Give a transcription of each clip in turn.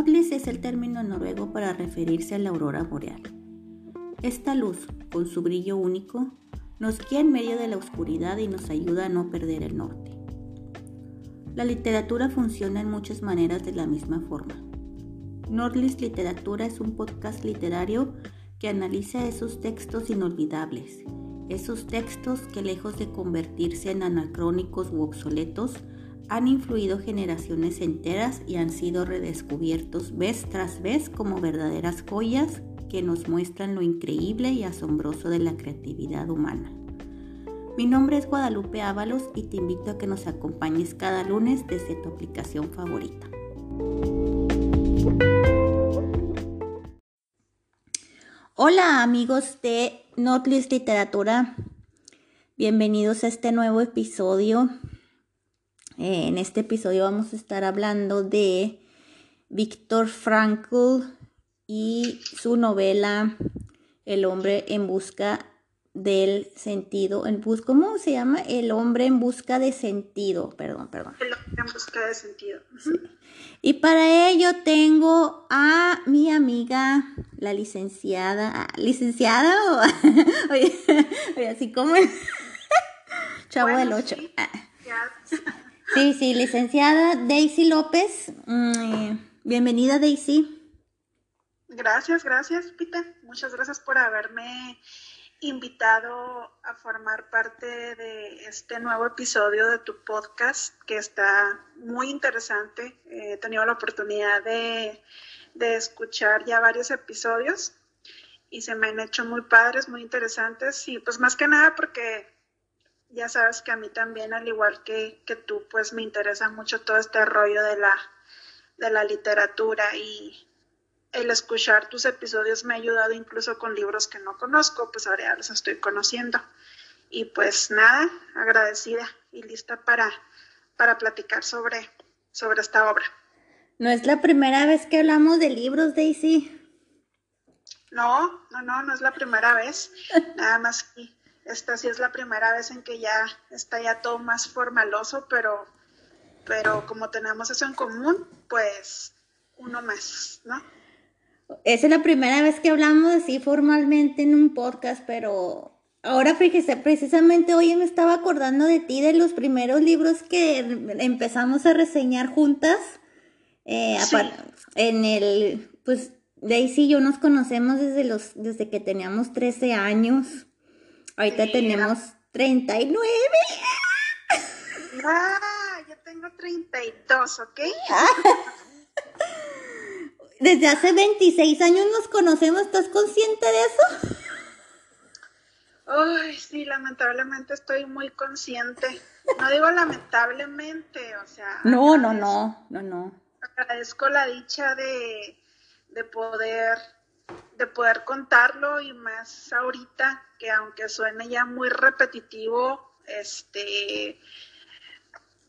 Nordlis es el término noruego para referirse a la aurora boreal. Esta luz, con su brillo único, nos guía en medio de la oscuridad y nos ayuda a no perder el norte. La literatura funciona en muchas maneras de la misma forma. Nordlis Literatura es un podcast literario que analiza esos textos inolvidables, esos textos que lejos de convertirse en anacrónicos u obsoletos, han influido generaciones enteras y han sido redescubiertos vez tras vez como verdaderas joyas que nos muestran lo increíble y asombroso de la creatividad humana. Mi nombre es Guadalupe Ábalos y te invito a que nos acompañes cada lunes desde tu aplicación favorita. Hola amigos de Notlist Literatura, bienvenidos a este nuevo episodio eh, en este episodio vamos a estar hablando de Víctor Frankl y su novela El hombre en busca del sentido, en bus ¿cómo se llama? El hombre en busca de sentido, perdón, perdón. El hombre en busca de sentido. Y para ello tengo a mi amiga, la licenciada, licenciada oye, así como el chavo del 8. Sí, sí, licenciada Daisy López. Mm, bienvenida, Daisy. Gracias, gracias, Pita. Muchas gracias por haberme invitado a formar parte de este nuevo episodio de tu podcast que está muy interesante. He tenido la oportunidad de, de escuchar ya varios episodios y se me han hecho muy padres, muy interesantes y pues más que nada porque ya sabes que a mí también, al igual que, tú, pues me interesa mucho todo este rollo de la, de la literatura y el escuchar tus episodios me ha ayudado incluso con libros que no conozco, pues ahora ya los estoy conociendo. Y pues nada, agradecida y lista para, para platicar sobre, sobre esta obra. No es la primera vez que hablamos de libros, Daisy. No, no, no, no es la primera vez. Nada más que esta sí es la primera vez en que ya está ya todo más formaloso, pero, pero como tenemos eso en común, pues uno más, ¿no? Esa es la primera vez que hablamos así formalmente en un podcast, pero ahora fíjese, precisamente hoy me estaba acordando de ti, de los primeros libros que empezamos a reseñar juntas. Eh, en el, pues Daisy y yo nos conocemos desde los, desde que teníamos 13 años. Ahorita tenemos 39. Ah, yo tengo 32, ¿ok? Desde hace 26 años nos conocemos, ¿estás consciente de eso? Ay, sí, lamentablemente estoy muy consciente. No digo lamentablemente, o sea. No, no, no, no, no. Agradezco la dicha de, de poder de poder contarlo y más ahorita que aunque suene ya muy repetitivo, este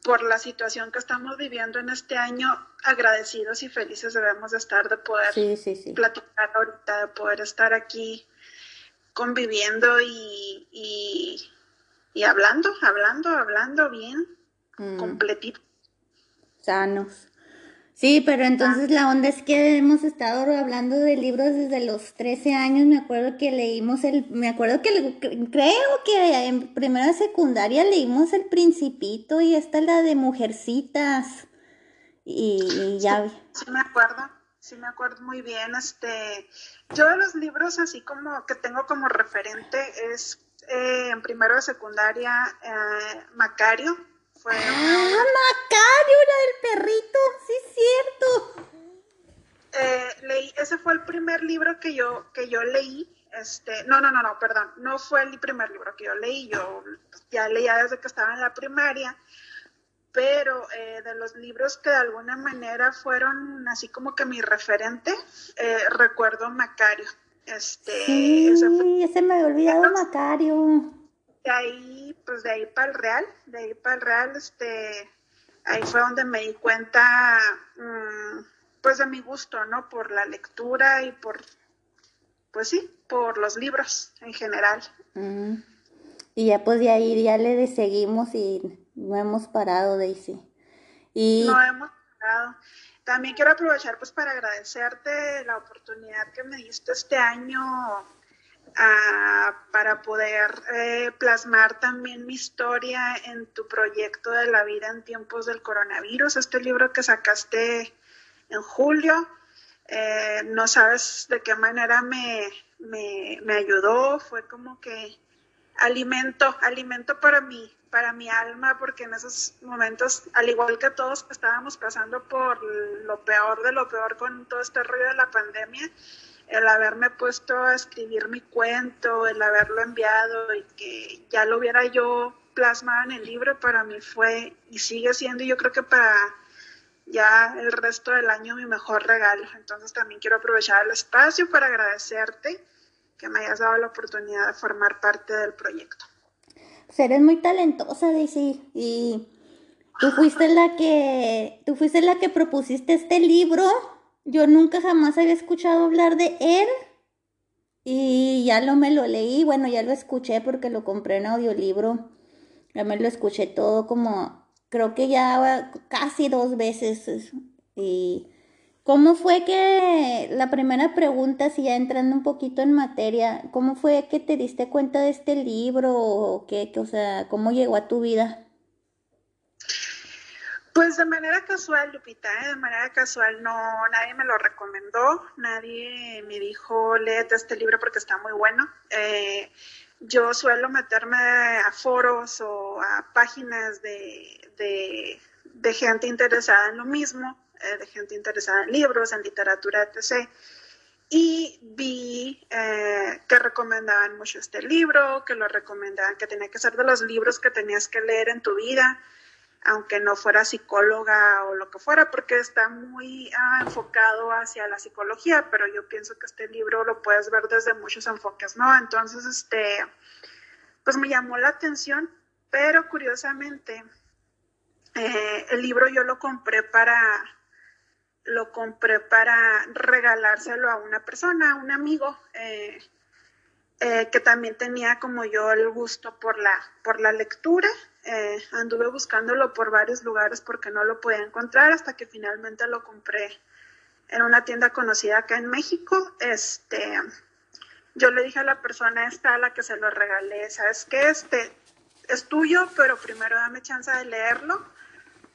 por la situación que estamos viviendo en este año, agradecidos y felices debemos de estar de poder platicar ahorita, de poder estar aquí conviviendo y, y, hablando, hablando, hablando bien, mm. completito. Sanos. Sí, pero entonces la onda es que hemos estado hablando de libros desde los 13 años. Me acuerdo que leímos el, me acuerdo que creo que en primera secundaria leímos El Principito y esta es la de Mujercitas. Y, ya. Sí, me acuerdo, sí me acuerdo muy bien. Este, yo de los libros así como que tengo como referente es eh, en primero de secundaria eh, Macario fue ¡Ah, Macario, era del perrito! ¡Sí, cierto! Eh, leí, ese fue el primer libro que yo, que yo leí. Este, no, no, no, no, perdón, no fue el primer libro que yo leí, yo ya leía desde que estaba en la primaria, pero eh, de los libros que de alguna manera fueron así como que mi referente, eh, recuerdo Macario. Este, sí, ese, ese me había olvidado Macario de ahí, pues de ahí para el Real, de ahí para el Real, este, ahí fue donde me di cuenta, mm, pues de mi gusto, ¿no? Por la lectura y por, pues sí, por los libros en general. Mm. Y ya pues de ahí ya le seguimos y no hemos parado, Daisy. Y... No hemos parado. También quiero aprovechar pues para agradecerte la oportunidad que me diste este año para poder eh, plasmar también mi historia en tu proyecto de la vida en tiempos del coronavirus, este libro que sacaste en julio. Eh, no sabes de qué manera me, me, me ayudó, fue como que alimento, alimento para mí, para mi alma, porque en esos momentos, al igual que todos estábamos pasando por lo peor de lo peor con todo este rollo de la pandemia, el haberme puesto a escribir mi cuento, el haberlo enviado y que ya lo hubiera yo plasmado en el libro, para mí fue y sigue siendo, yo creo que para ya el resto del año mi mejor regalo. Entonces también quiero aprovechar el espacio para agradecerte que me hayas dado la oportunidad de formar parte del proyecto. Pues eres muy talentosa, Daisy, y tú fuiste la que, tú fuiste la que propusiste este libro. Yo nunca jamás había escuchado hablar de él. Y ya lo me lo leí, bueno, ya lo escuché porque lo compré en audiolibro. Ya me lo escuché todo como, creo que ya casi dos veces. Y ¿Cómo fue que, la primera pregunta, si ya entrando un poquito en materia, ¿cómo fue que te diste cuenta de este libro o qué, o sea, cómo llegó a tu vida? Pues de manera casual, Lupita, ¿eh? de manera casual, no, nadie me lo recomendó, nadie me dijo, léete este libro porque está muy bueno. Eh, yo suelo meterme a foros o a páginas de gente interesada en lo mismo eh, de gente interesada en libros, en literatura, etc. Y vi eh, que recomendaban mucho este libro, que lo recomendaban, que tenía que ser de los libros que tenías que leer en tu vida, aunque no fuera psicóloga o lo que fuera, porque está muy ah, enfocado hacia la psicología, pero yo pienso que este libro lo puedes ver desde muchos enfoques, ¿no? Entonces, este, pues me llamó la atención, pero curiosamente, eh, el libro yo lo compré para lo compré para regalárselo a una persona, a un amigo, eh, eh, que también tenía como yo el gusto por la, por la lectura. Eh, anduve buscándolo por varios lugares porque no lo podía encontrar hasta que finalmente lo compré en una tienda conocida acá en México. Este, yo le dije a la persona esta a la que se lo regalé, ¿sabes qué? Este es tuyo, pero primero dame chance de leerlo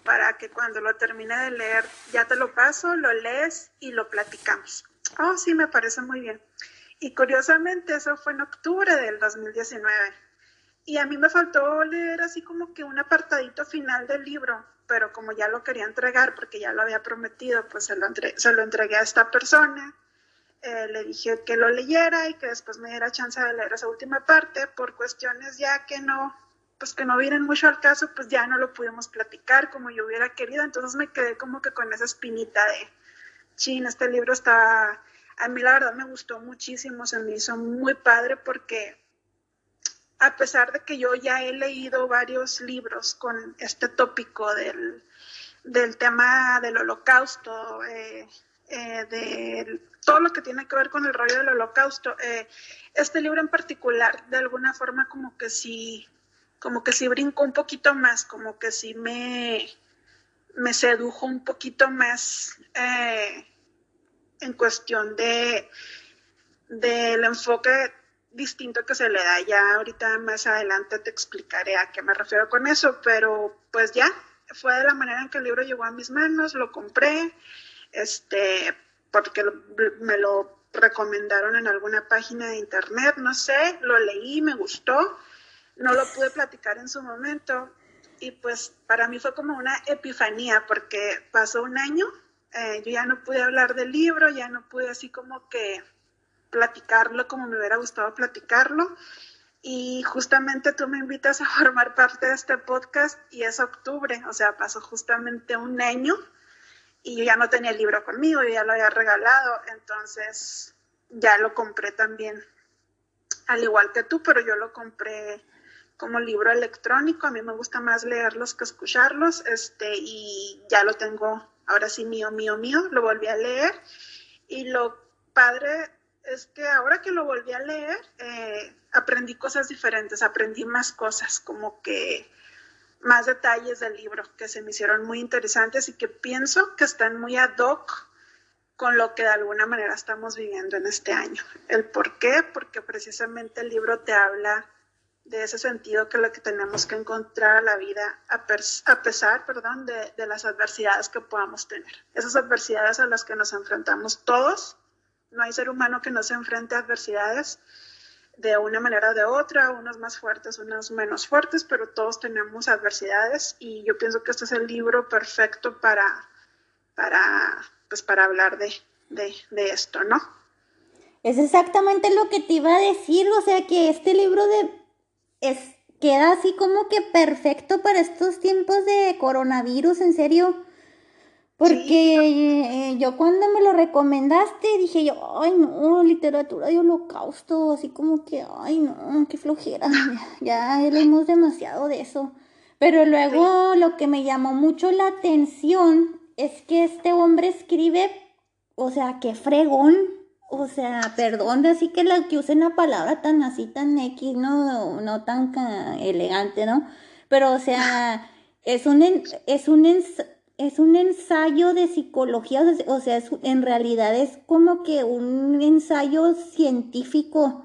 para que cuando lo termine de leer ya te lo paso, lo lees y lo platicamos. Oh, sí, me parece muy bien. Y curiosamente eso fue en octubre del 2019. Y a mí me faltó leer así como que un apartadito final del libro, pero como ya lo quería entregar porque ya lo había prometido, pues se lo, se lo entregué a esta persona. Eh, le dije que lo leyera y que después me diera chance de leer esa última parte por cuestiones ya que no, pues que no vienen mucho al caso, pues ya no lo pudimos platicar como yo hubiera querido, entonces me quedé como que con esa espinita de, chin, este libro está, a mí la verdad me gustó muchísimo, se me hizo muy padre porque a pesar de que yo ya he leído varios libros con este tópico del, del tema del holocausto, eh, eh, de todo lo que tiene que ver con el rollo del holocausto, eh, este libro en particular, de alguna forma como que sí como que sí brincó un poquito más, como que sí me, me sedujo un poquito más en cuestión de del enfoque distinto que se le da. Ya ahorita más adelante te explicaré a qué me refiero con eso, pero pues ya fue de la manera en que el libro llegó a mis manos, lo compré, este, porque me lo recomendaron en alguna página de internet, no sé, lo leí, me gustó no lo pude platicar en su momento y pues para mí fue como una epifanía porque pasó un año, eh, yo ya no pude hablar del libro, ya no pude así como que platicarlo como me hubiera gustado platicarlo y justamente tú me invitas a formar parte de este podcast y es octubre, o sea, pasó justamente un año y yo ya no tenía el libro conmigo, yo ya lo había regalado, entonces ya lo compré también, al igual que tú, pero yo lo compré como libro electrónico. A mí me gusta más leerlos que escucharlos. Este, y ya lo tengo ahora sí mío, mío, mío. Lo volví a leer. Y lo padre es que ahora que lo volví a leer, eh, aprendí cosas diferentes, aprendí más cosas, como que más detalles del libro que se me hicieron muy interesantes y que pienso que están muy ad hoc con lo que de alguna manera estamos viviendo en este año. ¿El por qué? Porque precisamente el libro te habla de ese sentido que lo que tenemos que encontrar a la vida a, pesar perdón, de, de, las adversidades que podamos tener. Esas adversidades a las que nos enfrentamos todos. No hay ser humano que no se enfrente a adversidades de una manera o de otra, unos más fuertes, unos menos fuertes, pero todos tenemos adversidades y yo pienso que este es el libro perfecto para, para, pues para hablar de, de, de esto, ¿no? Es exactamente lo que te iba a decir, o sea que este libro de es queda así como que perfecto para estos tiempos de coronavirus, en serio. Porque eh, yo cuando me lo recomendaste dije yo, ay no, literatura de holocausto, así como que, ay no, qué flojera, ya, ya leímos demasiado de eso. Pero luego lo que me llamó mucho la atención es que este hombre escribe, o sea, qué fregón, o sea, perdón, así que la que use una palabra tan así, tan X, no, no tan elegante, ¿no? Pero, o sea, es un, es un, es un ensayo de psicología, o sea, en realidad es como que un ensayo científico,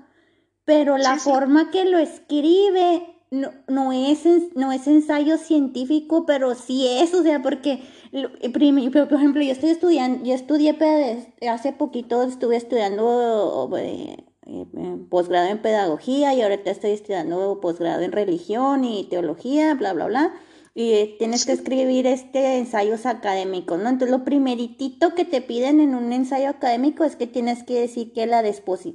pero la forma que lo escribe no, no, es, no es ensayo científico, pero sí es, o sea, porque, por ejemplo, yo estoy estudiando, yo estudié, hace poquito estuve estudiando eh, eh, posgrado en pedagogía y ahorita estoy estudiando posgrado en religión y teología, bla, bla, bla y tienes que escribir este ensayos académicos, ¿no? Entonces lo primeritito que te piden en un ensayo académico es que tienes que decir que la,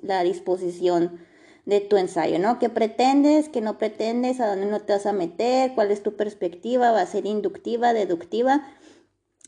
la disposición de tu ensayo, ¿no? ¿Qué pretendes, qué no pretendes, a dónde no te vas a meter, cuál es tu perspectiva, va a ser inductiva, deductiva.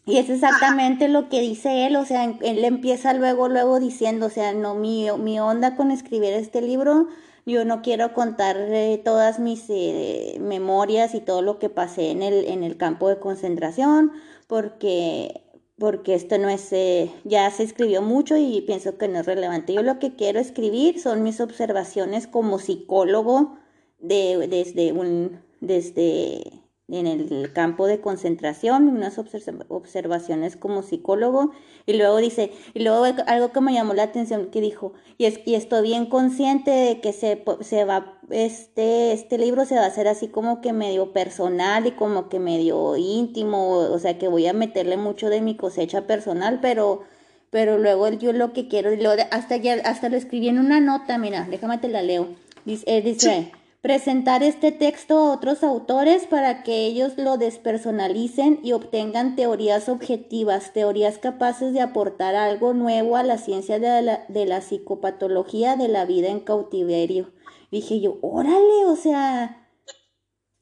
Y es exactamente lo que dice él, o sea, él empieza luego, luego diciendo, o sea, no, mi, mi onda con escribir este libro yo no quiero contar eh, todas mis eh, memorias y todo lo que pasé en el, en el campo de concentración, porque, porque esto no es, eh, ya se escribió mucho y pienso que no es relevante. Yo lo que quiero escribir son mis observaciones como psicólogo de, desde un, desde en el campo de concentración, unas observaciones como psicólogo, y luego dice, y luego algo que me llamó la atención que dijo, y, es, y estoy bien consciente de que se, se va, este, este libro se va a hacer así como que medio personal y como que medio íntimo, o sea que voy a meterle mucho de mi cosecha personal, pero, pero luego yo lo que quiero, hasta, ya, hasta lo escribí en una nota, mira, déjame te la leo, dice, dice presentar este texto a otros autores para que ellos lo despersonalicen y obtengan teorías objetivas, teorías capaces de aportar algo nuevo a la ciencia de la, de la psicopatología de la vida en cautiverio. Dije yo, órale, o sea,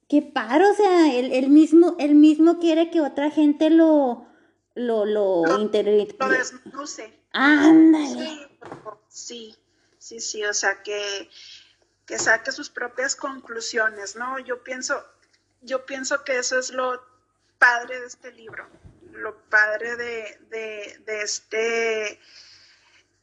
qué paro, o sea, él, mismo, él mismo quiere que otra gente lo, lo, lo, lo, Ándale. sí, sí, sí, o sea que que saque sus propias conclusiones, ¿no? Yo pienso, yo pienso que eso es lo padre de este libro, lo padre de, de, este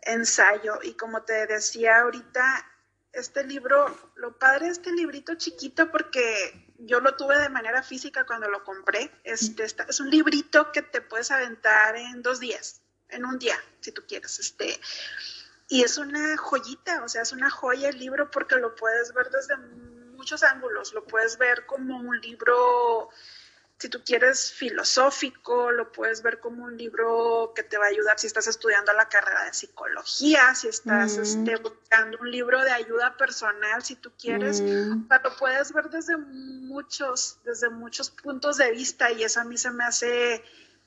ensayo. Y como te decía ahorita, este libro, lo padre de este librito chiquito, porque yo lo tuve de manera física cuando lo compré, este, es un librito que te puedes aventar en dos días, en un día, si tú quieres. Este, y es una joyita, o sea, es una joya el libro porque lo puedes ver desde muchos ángulos, lo puedes ver como un libro, si tú quieres, filosófico, lo puedes ver como un libro que te va a ayudar si estás estudiando la carrera de psicología, si estás mm. este, buscando un libro de ayuda personal, si tú quieres, mm. lo puedes ver desde muchos, desde muchos puntos de vista y eso a mí se me hace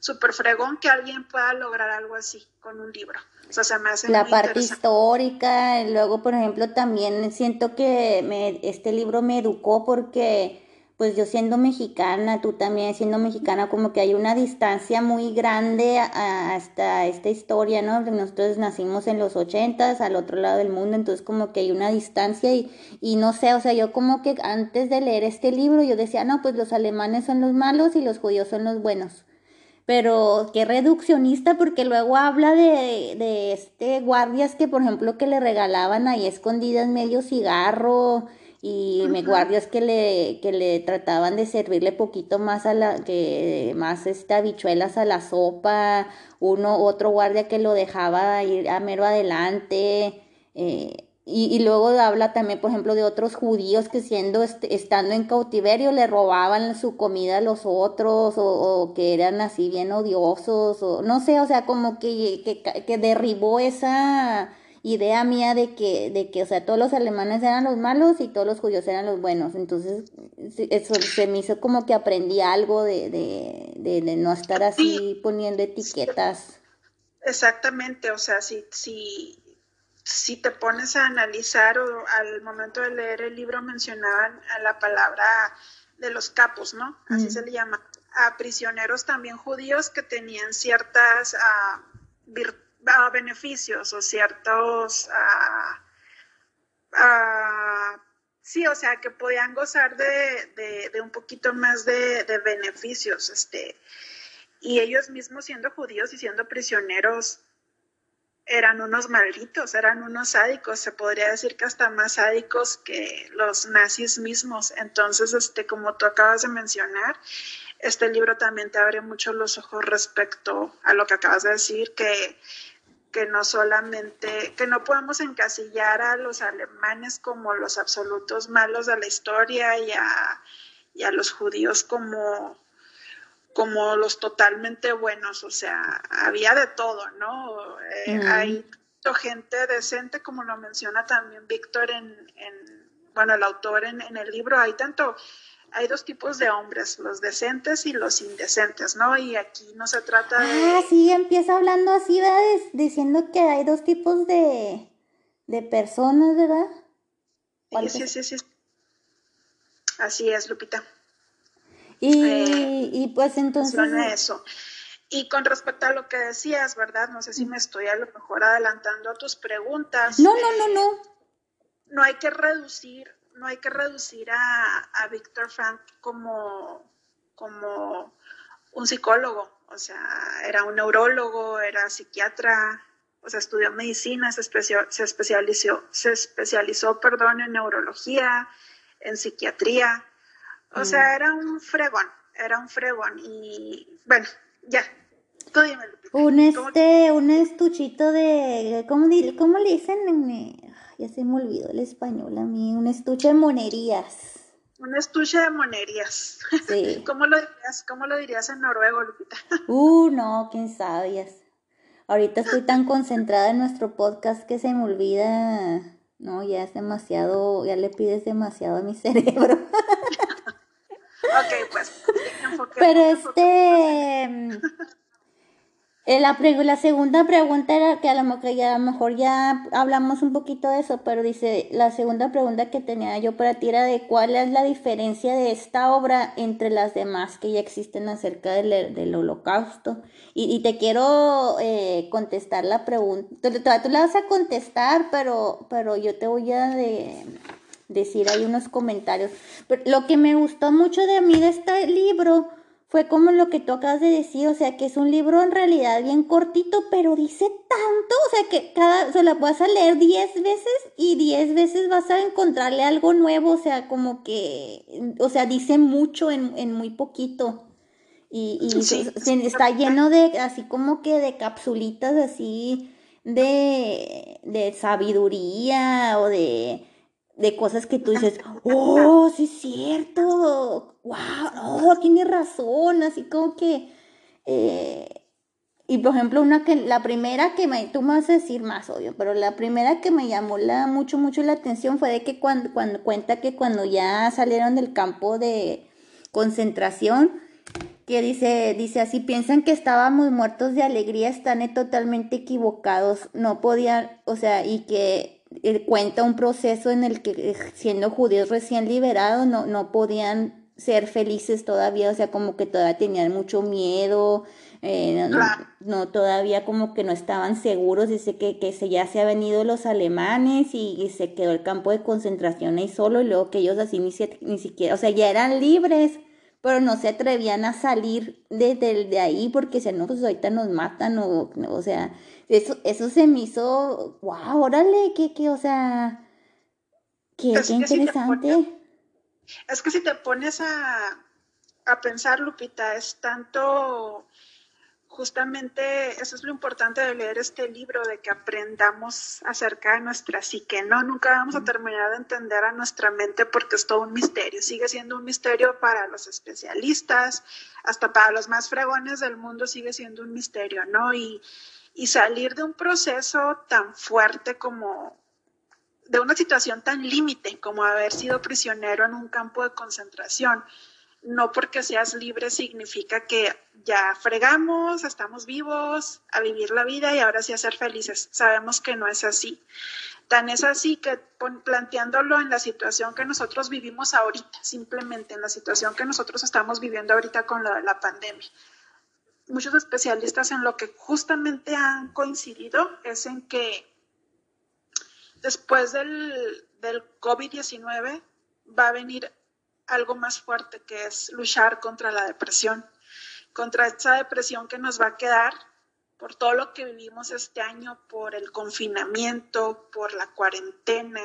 súper fregón que alguien pueda lograr algo así con un libro. O sea, se me hace La parte histórica, luego, por ejemplo, también siento que me, este libro me educó porque, pues yo siendo mexicana, tú también siendo mexicana, como que hay una distancia muy grande hasta esta historia, ¿no? Nosotros nacimos en los ochentas, al otro lado del mundo, entonces como que hay una distancia y, y no sé, o sea, yo como que antes de leer este libro yo decía, no, pues los alemanes son los malos y los judíos son los buenos pero qué reduccionista porque luego habla de, de este guardias que por ejemplo que le regalaban ahí escondidas medio cigarro y me guardias que le, que le trataban de servirle poquito más a la, que más este, habichuelas a la sopa, uno, otro guardia que lo dejaba ir a mero adelante, eh, y, y, luego habla también, por ejemplo, de otros judíos que siendo estando en cautiverio le robaban su comida a los otros o, o, que eran así bien odiosos o no sé, o sea, como que, que, que derribó esa idea mía de que, de que, o sea, todos los alemanes eran los malos y todos los judíos eran los buenos. Entonces, eso se me hizo como que aprendí algo de, de, de, de no estar así poniendo etiquetas. Exactamente, o sea, si, si, si te pones a analizar o al momento de leer el libro mencionaban a la palabra de los capos, ¿no? Así mm. se le llama. A prisioneros también judíos que tenían ciertas uh, uh, beneficios o ciertos, uh, sí, o sea, que podían gozar de, de, de un poquito más de, de, beneficios, este, y ellos mismos siendo judíos y siendo prisioneros eran unos malditos, eran unos sádicos, se podría decir que hasta más sádicos que los nazis mismos. Entonces, este, como tú acabas de mencionar, este libro también te abre mucho los ojos respecto a lo que acabas de decir, que que no solamente, que no podemos encasillar a los alemanes como los absolutos malos de la historia y a, y a los judíos como, como los totalmente buenos, o sea, había de todo, ¿no? Eh, mm. Hay gente decente, como lo menciona también Víctor en, en bueno, el autor en, en, el libro, hay tanto hay dos tipos de hombres, los decentes y los indecentes, ¿no? Y aquí no se trata de... Ah, sí, empieza hablando así, ¿verdad? Diciendo que hay dos tipos de, de personas, ¿verdad? Sí, sí, sí, sí. Así es, Lupita. Y, eh, y pues entonces... Eso. Y con respecto a lo que decías, ¿verdad? No sé si me estoy a lo mejor adelantando a tus preguntas. No, no, no, no. No hay que reducir no hay que reducir a, a Víctor Frank como, como un psicólogo, o sea, era un neurólogo, era psiquiatra, o sea, estudió medicina, se, se especializó, se especializó, perdón, en neurología, en psiquiatría, o sea, mm. era un fregón, era un fregón y bueno, ya, tú dime. Un este, un estuchito de, ¿cómo, cómo le dicen? ya se me olvidó el español a mí, un estuche de monerías. Un estuche de monerías. Sí. ¿Cómo lo dirías, cómo lo dirías en noruego, Lupita? Uh, no, quién sabe. Ahorita estoy tan concentrada en nuestro podcast que se me olvida. No, ya es demasiado, ya le pides demasiado a mi cerebro. Ok, pues. Pero este. Eh, la, la, segunda pregunta era que a lo, mejor ya, a lo mejor ya hablamos un poquito de eso, pero dice, la segunda pregunta que tenía yo para ti era de cuál es la diferencia de esta obra entre las demás que ya existen acerca del, del holocausto. Y, y, te quiero eh, contestar la pregunta, tú, tú, la vas a contestar, pero, pero yo te voy a de, decir ahí unos comentarios. Pero lo que me gustó mucho de mí de este libro fue como lo que tú acabas de decir, o sea, que es un libro en realidad bien cortito, pero dice tanto, o sea, que cada, se la vas a leer diez veces y diez veces vas a encontrarle algo nuevo, o sea, como que, o sea, dice mucho en, en muy poquito. Y, y sí, está lleno de, así como que de capsulitas así de, de sabiduría o de de cosas que tú dices, oh, sí es cierto, wow, oh, tiene razón, así como que, eh, y por ejemplo, una que, la primera que me, tú me vas a decir más, obvio, pero la primera que me llamó la, mucho, mucho la atención fue de que cuando, cuando cuenta que cuando ya salieron del campo de concentración, que dice, dice así, piensan que estábamos muertos de alegría, están totalmente equivocados, no podían, o sea, y que cuenta un proceso en el que eh, siendo judíos recién liberados no, no podían ser felices todavía, o sea, como que todavía tenían mucho miedo, eh, no, todavía como que no estaban seguros, dice que, que se, ya se han venido los alemanes y, se quedó el campo de concentración ahí solo y luego que ellos así ni, ni siquiera, o sea, ya eran libres, pero no se atrevían a salir de, de, ahí porque si no, pues ahorita nos matan o, o sea, eso, eso se me hizo, wow, órale, que, que, o sea, Qué, interesante. es que si te pones a, a pensar, Lupita, es tanto justamente eso es lo importante de leer este libro, de que aprendamos acerca de nuestra psique, ¿no? Nunca vamos a terminar de entender a nuestra mente porque es todo un misterio, sigue siendo un misterio para los especialistas, hasta para los más fregones del mundo sigue siendo un misterio, ¿no? Y, y salir de un proceso tan fuerte como de una situación tan límite como haber sido prisionero en un campo de concentración no porque seas libre significa que ya fregamos, estamos vivos, a vivir la vida y ahora sí a ser felices. Sabemos que no es así. Tan es así que planteándolo en la situación que nosotros vivimos ahorita, simplemente en la situación que nosotros estamos viviendo ahorita con la pandemia. Muchos especialistas en lo que justamente han coincidido es en que después del, del COVID-19 va a venir algo más fuerte que es luchar contra la depresión, contra esa depresión que nos va a quedar por todo lo que vivimos este año, por el confinamiento, por la cuarentena,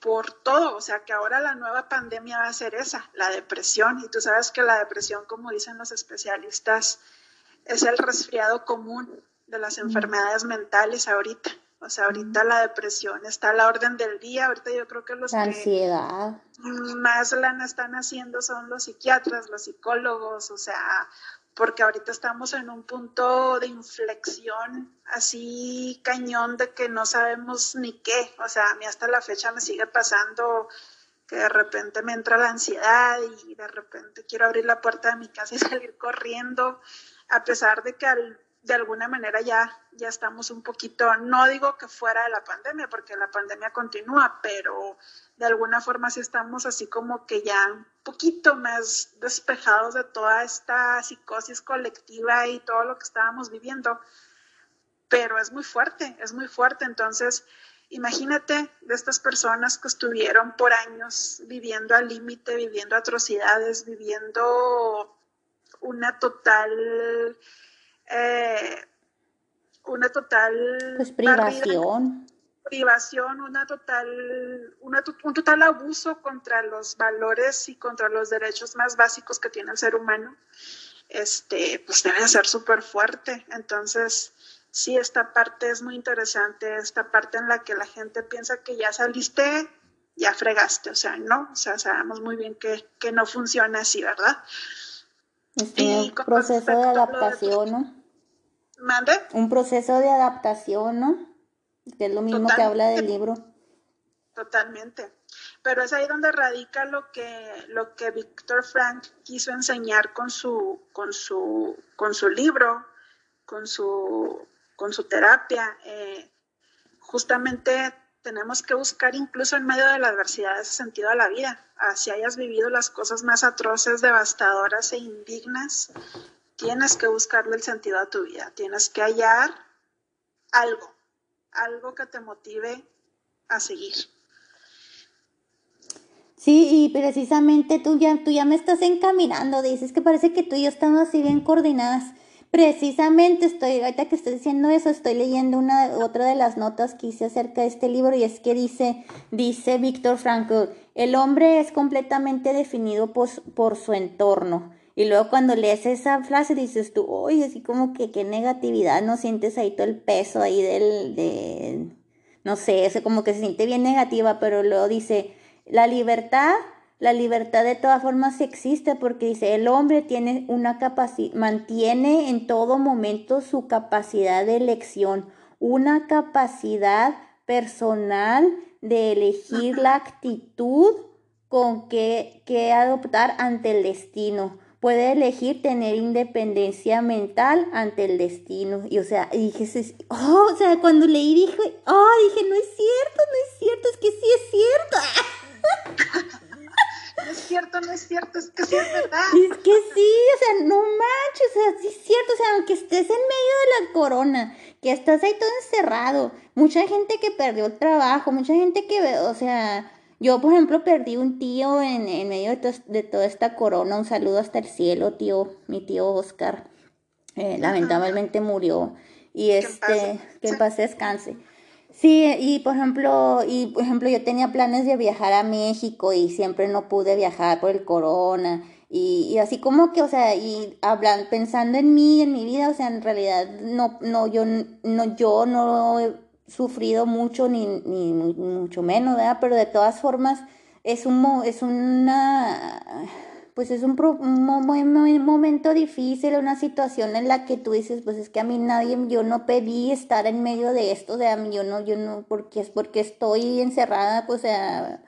por todo. O sea que ahora la nueva pandemia va a ser esa, la depresión. Y tú sabes que la depresión, como dicen los especialistas, es el resfriado común de las enfermedades mentales ahorita. O sea, ahorita la depresión está a la orden del día. Ahorita yo creo que los la ansiedad. más lana están haciendo son los psiquiatras, los psicólogos, o sea, porque ahorita estamos en un punto de inflexión así cañón de que no sabemos ni qué. O sea, a mí hasta la fecha me sigue pasando que de repente me entra la ansiedad y de repente quiero abrir la puerta de mi casa y salir corriendo, a pesar de que al de alguna manera ya, ya estamos un poquito, no digo que fuera de la pandemia, porque la pandemia continúa, pero de alguna forma sí estamos así como que ya un poquito más despejados de toda esta psicosis colectiva y todo lo que estábamos viviendo. Pero es muy fuerte, es muy fuerte. Entonces, imagínate de estas personas que estuvieron por años viviendo al límite, viviendo atrocidades, viviendo una total eh, una total pues privación. privación, una total, un total abuso contra los valores y contra los derechos más básicos que tiene el ser humano, este, pues debe ser súper fuerte. Entonces, sí, esta parte es muy interesante, esta parte en la que la gente piensa que ya saliste, ya fregaste, o sea, no, o sea, sabemos muy bien que, que no funciona así, ¿verdad? Este proceso de adaptación, ¿no? ¿Mande? Un proceso de adaptación, ¿no? Que es lo mismo que habla del libro. Totalmente. Pero es ahí donde radica lo que, lo que Víctor Frank quiso enseñar con su, con su, con su libro, con su, con su terapia. Eh, justamente tenemos que buscar incluso en medio de la adversidad ese sentido a la vida. Así hayas vivido las cosas más atroces, devastadoras e indignas, tienes que buscarle el sentido a tu vida, tienes que hallar algo, algo que te motive a seguir. Sí, y precisamente tú ya, tú ya me estás encaminando, dices que parece que tú y yo estamos así bien coordinadas. Precisamente estoy, ahorita que estoy diciendo eso, estoy leyendo una, otra de las notas que hice acerca de este libro y es que dice, dice Víctor Frankl, el hombre es completamente definido por, por su entorno. Y luego cuando lees esa frase dices tú, oye, así como que qué negatividad, no sientes ahí todo el peso ahí del, de, no sé, es como que se siente bien negativa, pero luego dice, la libertad, la libertad de todas formas existe porque dice, el hombre tiene una capacidad, mantiene en todo momento su capacidad de elección, una capacidad personal de elegir la actitud con que, que adoptar ante el destino puede elegir tener independencia mental ante el destino. Y o sea, dije, oh, o sea, cuando leí dije, oh, dije, no es cierto, no es cierto, es que sí es cierto. No es cierto, no es cierto, es que sí es verdad. Es que sí, o sea, no manches, o sea, sí es cierto, o sea, aunque estés en medio de la corona, que estás ahí todo encerrado, mucha gente que perdió el trabajo, mucha gente que, o sea, yo, por ejemplo, perdí un tío en, en medio de, toda esta corona. Un saludo hasta el cielo, tío, mi tío Oscar. Eh, lamentablemente murió. Y este, que en paz descanse. Sí, y por ejemplo, y por ejemplo, yo tenía planes de viajar a México y siempre no pude viajar por el corona. Y, y así como que, o sea, y hablan, pensando en mí, en mi vida, o sea, en realidad no, no, yo no, yo no sufrido mucho, ni, ni mucho menos, ¿verdad? Pero de todas formas, es un, es una pues es un, un, momento difícil, una situación en la que tú dices, pues es que a mí nadie, yo no pedí estar en medio de esto, o sea, yo no, yo no, porque es porque estoy encerrada, pues, o sea,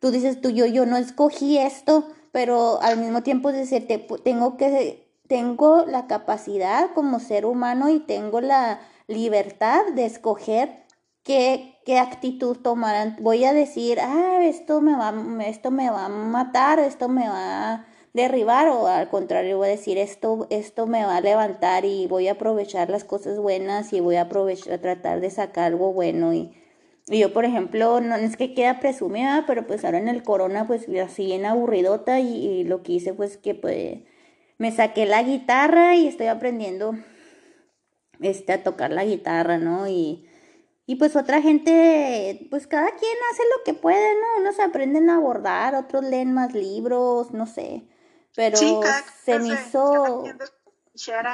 tú dices tú, yo, yo no escogí esto, pero al mismo tiempo dice, te, tengo que, tengo la capacidad como ser humano y tengo la libertad de escoger qué, qué actitud tomarán. Voy a decir, ah, esto me va, esto me va a matar, esto me va a derribar, o al contrario, voy a decir, esto, esto me va a levantar y voy a aprovechar las cosas buenas y voy a aprovechar, tratar de sacar algo bueno y, yo, por ejemplo, no es que queda presumida, pero pues ahora en el corona, pues así en aburridota y, y lo que hice, pues que pues me saqué la guitarra y estoy aprendiendo este, a tocar la guitarra, ¿no? Y, y pues otra gente, pues cada quien hace lo que puede, ¿no? Unos aprenden a abordar, otros leen más libros, no sé. Pero se me hizo...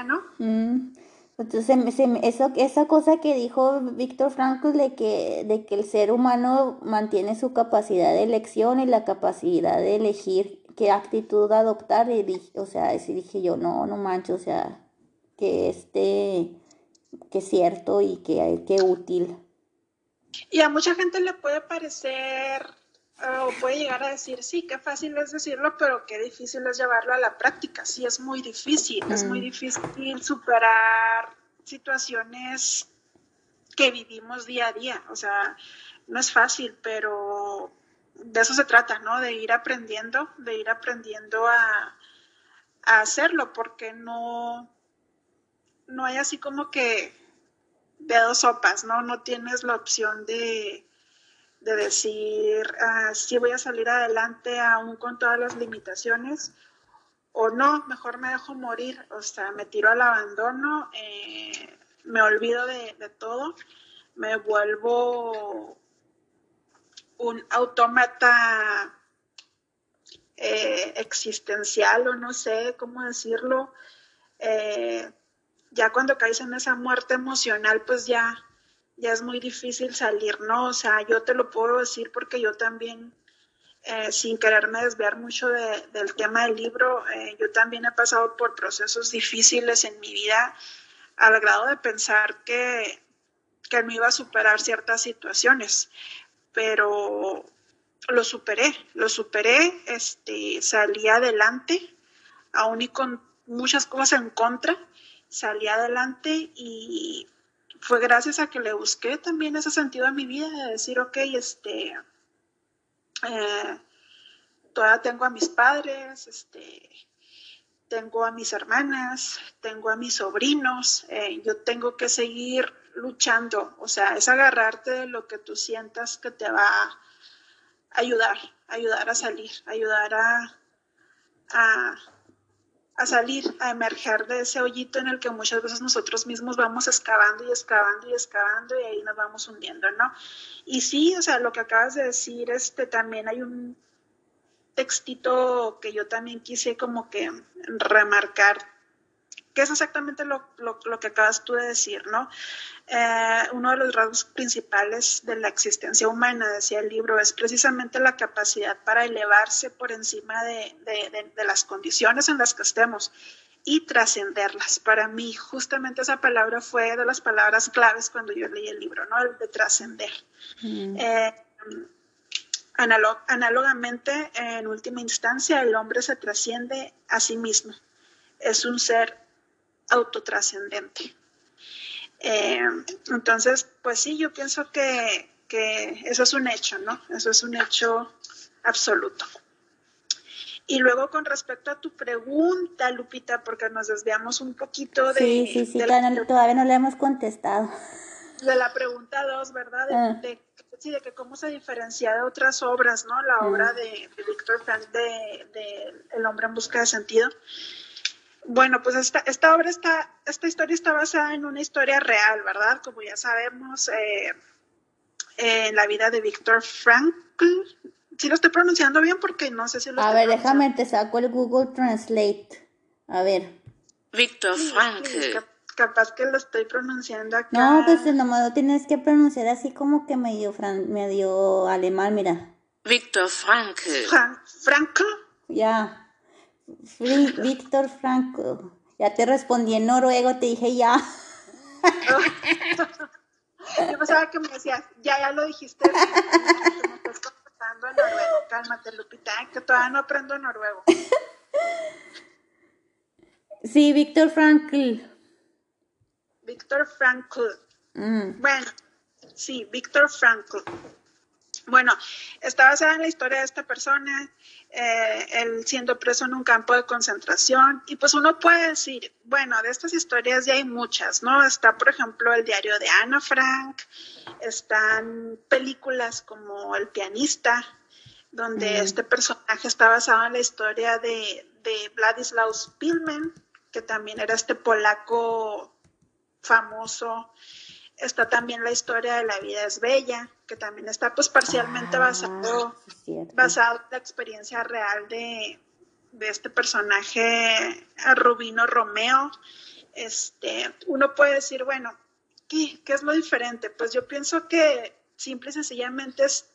¿no? Mm. Entonces, eso, esa cosa que dijo Víctor Frankl de que, de que el ser humano mantiene su capacidad de elección y la capacidad de elegir qué actitud adoptar, y dije, o sea, así dije yo, no, no mancho, o sea, que este que es cierto y que, que útil. Y a mucha gente le puede parecer o puede llegar a decir, sí, qué fácil es decirlo, pero qué difícil es llevarlo a la práctica. Sí, es muy difícil, es muy mm. difícil superar situaciones que vivimos día a día. O sea, no es fácil, pero de eso se trata, ¿no? De ir aprendiendo, de ir aprendiendo a, a hacerlo, porque no, no hay así como que de dos sopas, ¿no? No tienes la opción de, de decir, ah, sí voy a salir adelante aún con todas las limitaciones, o no, mejor me dejo morir, o sea, me tiro al abandono, eh, me olvido de, todo, me vuelvo un autómata eh, existencial o no sé cómo decirlo, eh, ya cuando caes en esa muerte emocional, pues ya, ya es muy difícil salir, ¿no? O sea, yo te lo puedo decir porque yo también, eh, sin quererme desviar mucho del tema del libro, eh, yo también he pasado por procesos difíciles en mi vida al grado de pensar que, que no iba a superar ciertas situaciones, pero lo superé, lo superé, este, salí adelante, aún y con muchas cosas en contra, salí adelante y fue gracias a que le busqué también ese sentido a mi vida de decir, ok, este, eh, todavía tengo a mis padres, este, tengo a mis hermanas, tengo a mis sobrinos, eh, yo tengo que seguir luchando, o sea, es agarrarte de lo que tú sientas que te va a ayudar, ayudar a salir, ayudar a salir, a emerger de ese hoyito en el que muchas veces nosotros mismos vamos excavando y excavando y excavando y ahí nos vamos hundiendo, ¿no? Y sí, o sea, lo que acabas de decir, este, también hay un textito que yo también quise como que remarcar que es exactamente lo, que acabas tú de decir, ¿no? Eh, uno de los rasgos principales de la existencia humana, decía el libro, es precisamente la capacidad para elevarse por encima de, las condiciones en las que estemos y trascenderlas. Para mí, justamente esa palabra fue de las palabras claves cuando yo leí el libro, ¿no? El de trascender. Mm. Eh, análogamente, en última instancia, el hombre se trasciende a sí mismo. Es un ser autotrascendente. Eh, entonces, pues sí, yo pienso que, eso es un hecho, ¿no? Eso es un hecho absoluto. Y luego con respecto a tu pregunta, Lupita, porque nos desviamos un poquito de... Sí, sí, sí, todavía no le hemos contestado. De la pregunta dos, ¿verdad? Ah. De, sí, de que cómo se diferencia de otras obras, ¿no? La obra mm. de, de Víctor Frank de El hombre en busca de sentido. Bueno, pues esta, obra está, esta historia está basada en una historia real, ¿verdad? Como ya sabemos, eh, en la vida de Víctor Frankl. Si lo estoy pronunciando bien porque no sé si lo A ver, déjame, te saco el Google Translate. A ver. Víctor Frankl. capaz que lo estoy pronunciando acá. No, pues nomás lo tienes que pronunciar así como que medio, medio alemán, mira. Víctor Frankl. Frankl. Ya. Víctor Frankl. Ya te respondí en noruego, te dije ya. Yo pensaba que me decías, ya, ya lo dijiste. me estás contestando en noruego. Cálmate, Lupita, que todavía no aprendo noruego. Sí, Víctor Frankl. Víctor Frankl. Mm. Bueno, sí, Víctor Frankl. Bueno, está basada en la historia de esta persona, eh, él siendo preso en un campo de concentración. Y pues uno puede decir, bueno, de estas historias ya hay muchas, ¿no? Está, por ejemplo, el diario de Ana Frank, están películas como El pianista, donde este personaje está basado en la historia de, de Vladislav Spilman, que también era este polaco famoso está también la historia de la vida es bella, que también está pues parcialmente ah, basado, basado en la experiencia real de, este personaje Rubino Romeo. Este, uno puede decir, bueno, ¿qué, ¿qué es lo diferente? Pues yo pienso que simple y sencillamente es,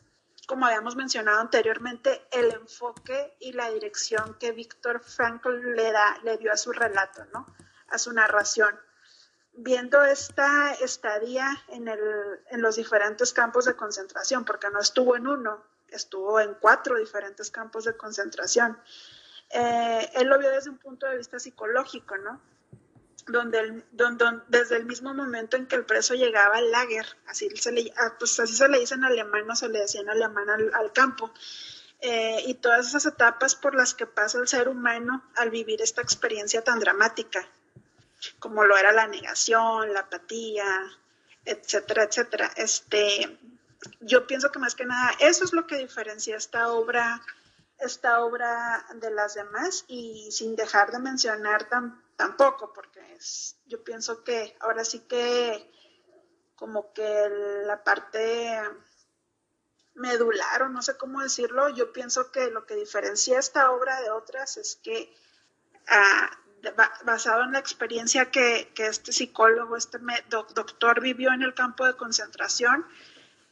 como habíamos mencionado anteriormente, el enfoque y la dirección que Víctor Frankl le da, le dio a su relato, ¿no? A su narración viendo esta estadía en, el, los diferentes campos de concentración, porque no estuvo en uno, estuvo en cuatro diferentes campos de concentración. Eh, él lo vio desde un punto de vista psicológico, ¿no? Donde, donde, desde el mismo momento en que el preso llegaba al lager, así se le, ah, pues así se le dice en alemán, no se le decía en alemán al, campo, eh, y todas esas etapas por las que pasa el ser humano al vivir esta experiencia tan dramática, como lo era la negación, la apatía, etcétera, etcétera. Este, yo pienso que más que nada eso es lo que diferencia esta obra, esta obra de las demás y sin dejar de mencionar tampoco, porque es, yo pienso que ahora sí que como que la parte medular o no sé cómo decirlo, yo pienso que lo que diferencia esta obra de otras es que ah, basado en la experiencia que, este psicólogo, este doctor vivió en el campo de concentración,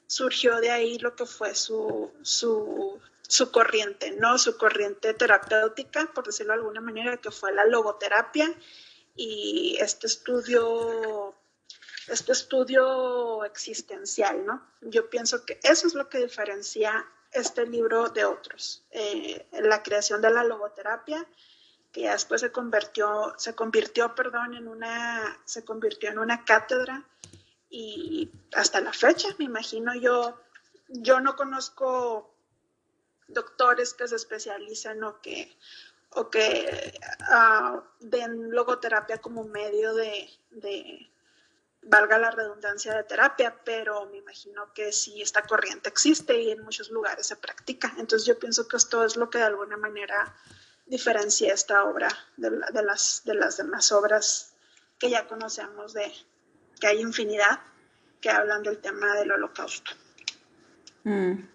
surgió de ahí lo que fue su, su, su, corriente, ¿no? Su corriente terapéutica, por decirlo de alguna manera, que fue la logoterapia y este estudio, este estudio existencial, ¿no? Yo pienso que eso es lo que diferencia este libro de otros, eh, la creación de la logoterapia que después se convirtió, se convirtió, perdón, en una, se convirtió en una cátedra y hasta la fecha, me imagino yo, yo no conozco doctores que se especializan o que, o que uh, den logoterapia como medio de, de, valga la redundancia de terapia, pero me imagino que sí esta corriente existe y en muchos lugares se practica. Entonces yo pienso que esto es lo que de alguna manera diferencia esta obra de, las, de las demás obras que ya conocemos, de que hay infinidad que hablan del tema del holocausto. Mm.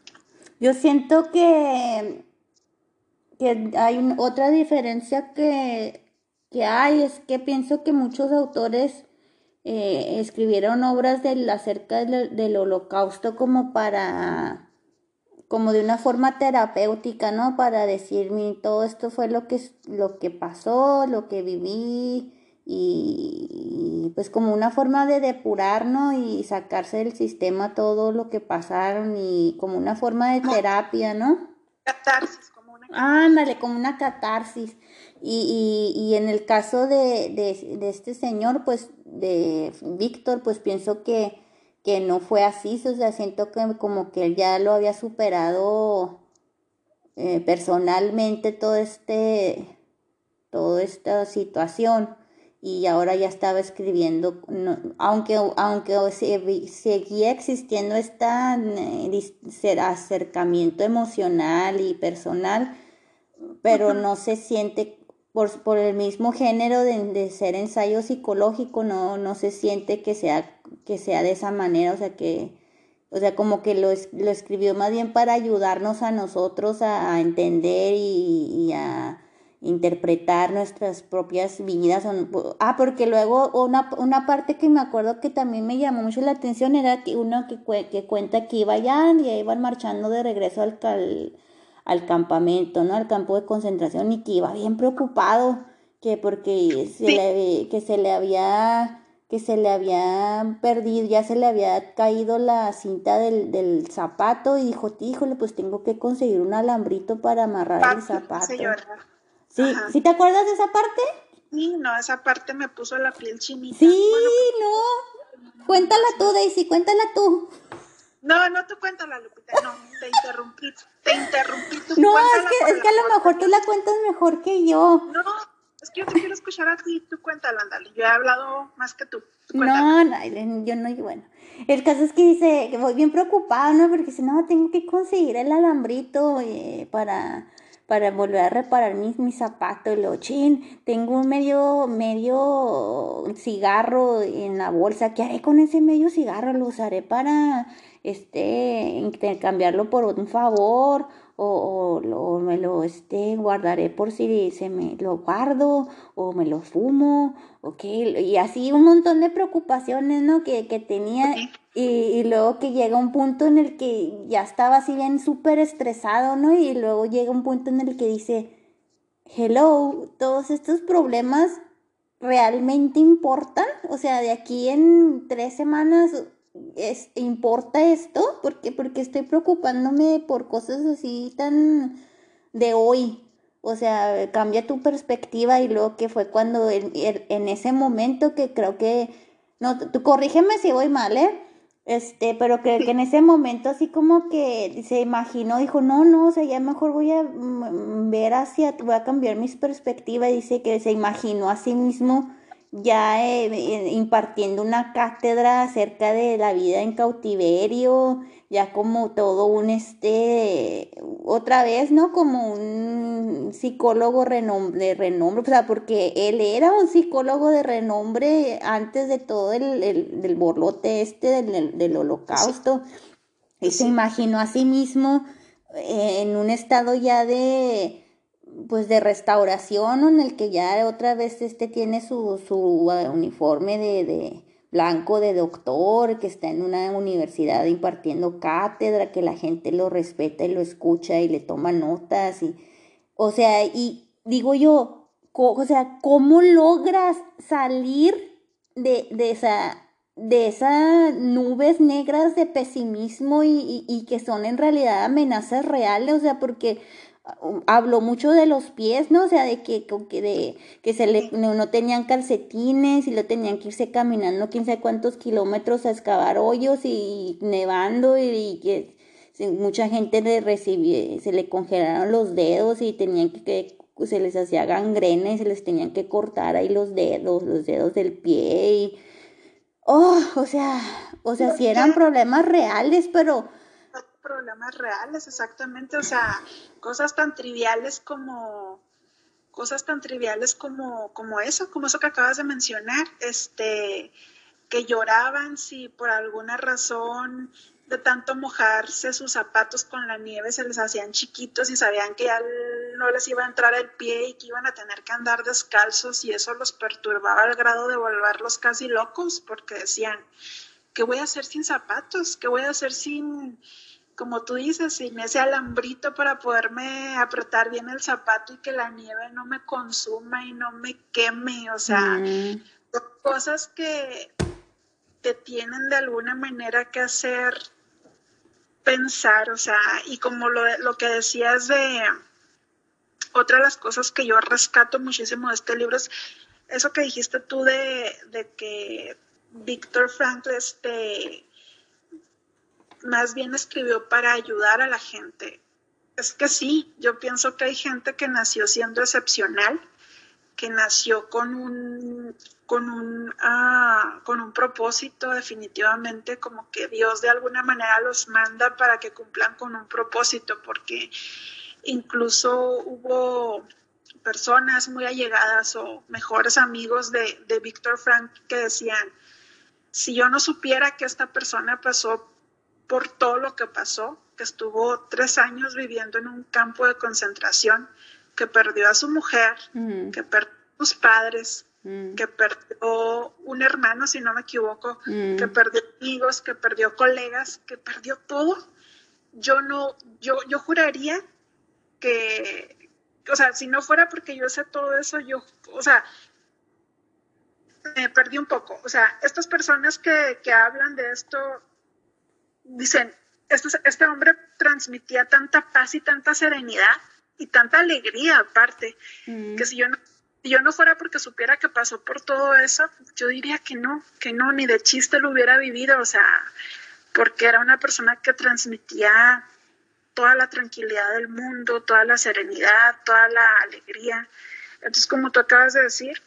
Yo siento que, que hay otra diferencia que, hay, es que pienso que muchos autores eh, escribieron obras del, acerca del holocausto como para como de una forma terapéutica, ¿no? Para decirme todo esto fue lo que, lo que pasó, lo que viví y, pues como una forma de depurar, ¿no? Y sacarse del sistema todo lo que pasaron y como una forma de terapia, ¿no? Catarsis, como una Ándale, como una catarsis. Y, y, y en el caso de, de, de este señor, pues de Víctor, pues pienso que que no fue así, o sea, siento que como que él ya lo había superado eh, personalmente todo este, toda esta situación y ahora ya estaba escribiendo, aunque, aunque seguía existiendo este acercamiento emocional y personal, pero no se siente por, por el mismo género de, de, ser ensayo psicológico, no, no se siente que sea que sea de esa manera, o sea, que, O sea, como que lo, lo escribió más bien para ayudarnos a nosotros a, entender y, a interpretar nuestras propias vidas. Ah, porque luego una, una parte que me acuerdo que también me llamó mucho la atención era que uno que, que cuenta que iba ya y iban marchando de regreso al, al, campamento, ¿no? Al campo de concentración y que iba bien preocupado que porque se le, que se le había que se le había perdido, ya se le había caído la cinta del, del zapato y dijo, híjole, pues tengo que conseguir un alambrito para amarrar el zapato. Sí, ¿sí te acuerdas de esa parte? Sí, no, esa parte me puso la piel chinita. Sí, no. Cuéntala tú, Daisy, cuéntala tú. No, no tú cuéntala, Lupita, no, te interrumpí, te interrumpí. no, es que, es que a lo mejor tú la cuentas mejor que yo. No, es que yo te quiero escuchar a ti, tú cuéntala, ándale. Yo he hablado más que tú. no, no, yo no, bueno. El caso es que dice que voy bien preocupada, ¿no? Porque si no, tengo que conseguir el alambrito eh, para, para volver a reparar mis, mis zapatos. Lo chin, tengo un medio, medio cigarro en la bolsa. ¿Qué haré con ese medio cigarro? Lo usaré para este intercambiarlo por un favor o, o, me lo este, guardaré por si se me lo guardo o me lo fumo o qué, y así un montón de preocupaciones, ¿no? Que, que tenía y, luego que llega un punto en el que ya estaba así bien súper estresado, ¿no? Y luego llega un punto en el que dice, hello, todos estos problemas realmente importan, o sea, de aquí en tres semanas es, ¿importa esto? porque Porque estoy preocupándome por cosas así tan de hoy. O sea, cambia tu perspectiva y luego que fue cuando en, en ese momento que creo que, no, tú corrígeme si voy mal, ¿eh? Este, pero que, que, en ese momento así como que se imaginó, dijo, no, no, o sea, ya mejor voy a mm, ver hacia, voy a cambiar mis perspectivas, dice que se imaginó a sí mismo ya eh, eh, impartiendo una cátedra acerca de la vida en cautiverio, ya como todo un este, otra vez, ¿no? Como un psicólogo de renombre, o sea, porque él era un psicólogo de renombre antes de todo el, el del borlote este del, del holocausto. Y se imaginó a sí mismo eh, en un estado ya de pues de restauración en el que ya otra vez este tiene su, su uh, uniforme de, de, blanco de doctor, que está en una universidad impartiendo cátedra, que la gente lo respeta y lo escucha y le toma notas y o sea, y digo yo, o sea, ¿cómo logras salir de, de esa de esas nubes negras de pesimismo y, y, y, que son en realidad amenazas reales, o sea, porque habló mucho de los pies, ¿no? O sea, de que, que, de, que se le, no, tenían calcetines y lo tenían que irse caminando quién sabe cuántos kilómetros a excavar hoyos y nevando y, que mucha gente le recibió, se le congelaron los dedos y tenían que, se les hacía gangrena y se les tenían que cortar ahí los dedos, los dedos del pie y, oh, o sea, o sea, si eran problemas reales, pero problemas reales, exactamente, o sea, cosas tan triviales como cosas tan triviales como, como eso, como eso que acabas de mencionar, este, que lloraban si por alguna razón de tanto mojarse sus zapatos con la nieve se les hacían chiquitos y sabían que ya no les iba a entrar el pie y que iban a tener que andar descalzos y eso los perturbaba al grado de volverlos casi locos porque decían, ¿qué voy a hacer sin zapatos? ¿Qué voy a hacer sin, como tú dices, sin ese alambrito para poderme apretar bien el zapato y que la nieve no me consuma y no me queme, o sea, cosas que te tienen de alguna manera que hacer pensar, o sea, y como lo, lo que decías de otra de las cosas que yo rescato muchísimo de este libro es eso que dijiste tú de, de que Víctor Frankl este, más bien escribió para ayudar a la gente. Es que sí, yo pienso que hay gente que nació siendo excepcional, que nació con un, con un, ah, con un propósito definitivamente, como que Dios de alguna manera los manda para que cumplan con un propósito, porque incluso hubo personas muy allegadas o mejores amigos de, de Víctor Frank que decían, si yo no supiera que esta persona pasó por todo lo que pasó, que estuvo tres años viviendo en un campo de concentración, que perdió a su mujer, que perdió a sus padres, que perdió un hermano, si no me equivoco, que perdió amigos, que perdió colegas, que perdió todo. Yo no, yo, yo juraría que, o sea, si no fuera porque yo sé todo eso, yo, o sea, me perdí un poco. O sea, estas personas que, que hablan de esto dicen, este, este hombre transmitía tanta paz y tanta serenidad y tanta alegría aparte, que si yo no si yo no fuera porque supiera que pasó por todo eso, yo diría que no, que no, ni de chiste lo hubiera vivido, o sea, porque era una persona que transmitía toda la tranquilidad del mundo, toda la serenidad, toda la alegría. Entonces, como tú acabas de decir,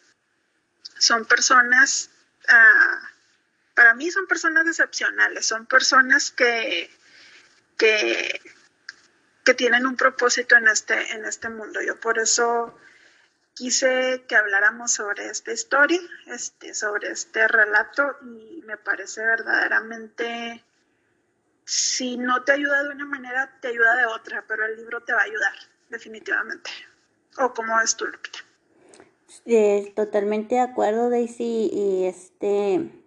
son personas, uh, para mí son personas excepcionales, son personas que, que, tienen un propósito en este, en este mundo. Yo por eso quise que habláramos sobre esta historia, este, sobre este relato y me parece verdaderamente, si no te ayuda de una manera, te ayuda de otra, pero el libro te va a ayudar, definitivamente. ¿O cómo es tú, Lupita? Eh, totalmente de acuerdo, Daisy, y este...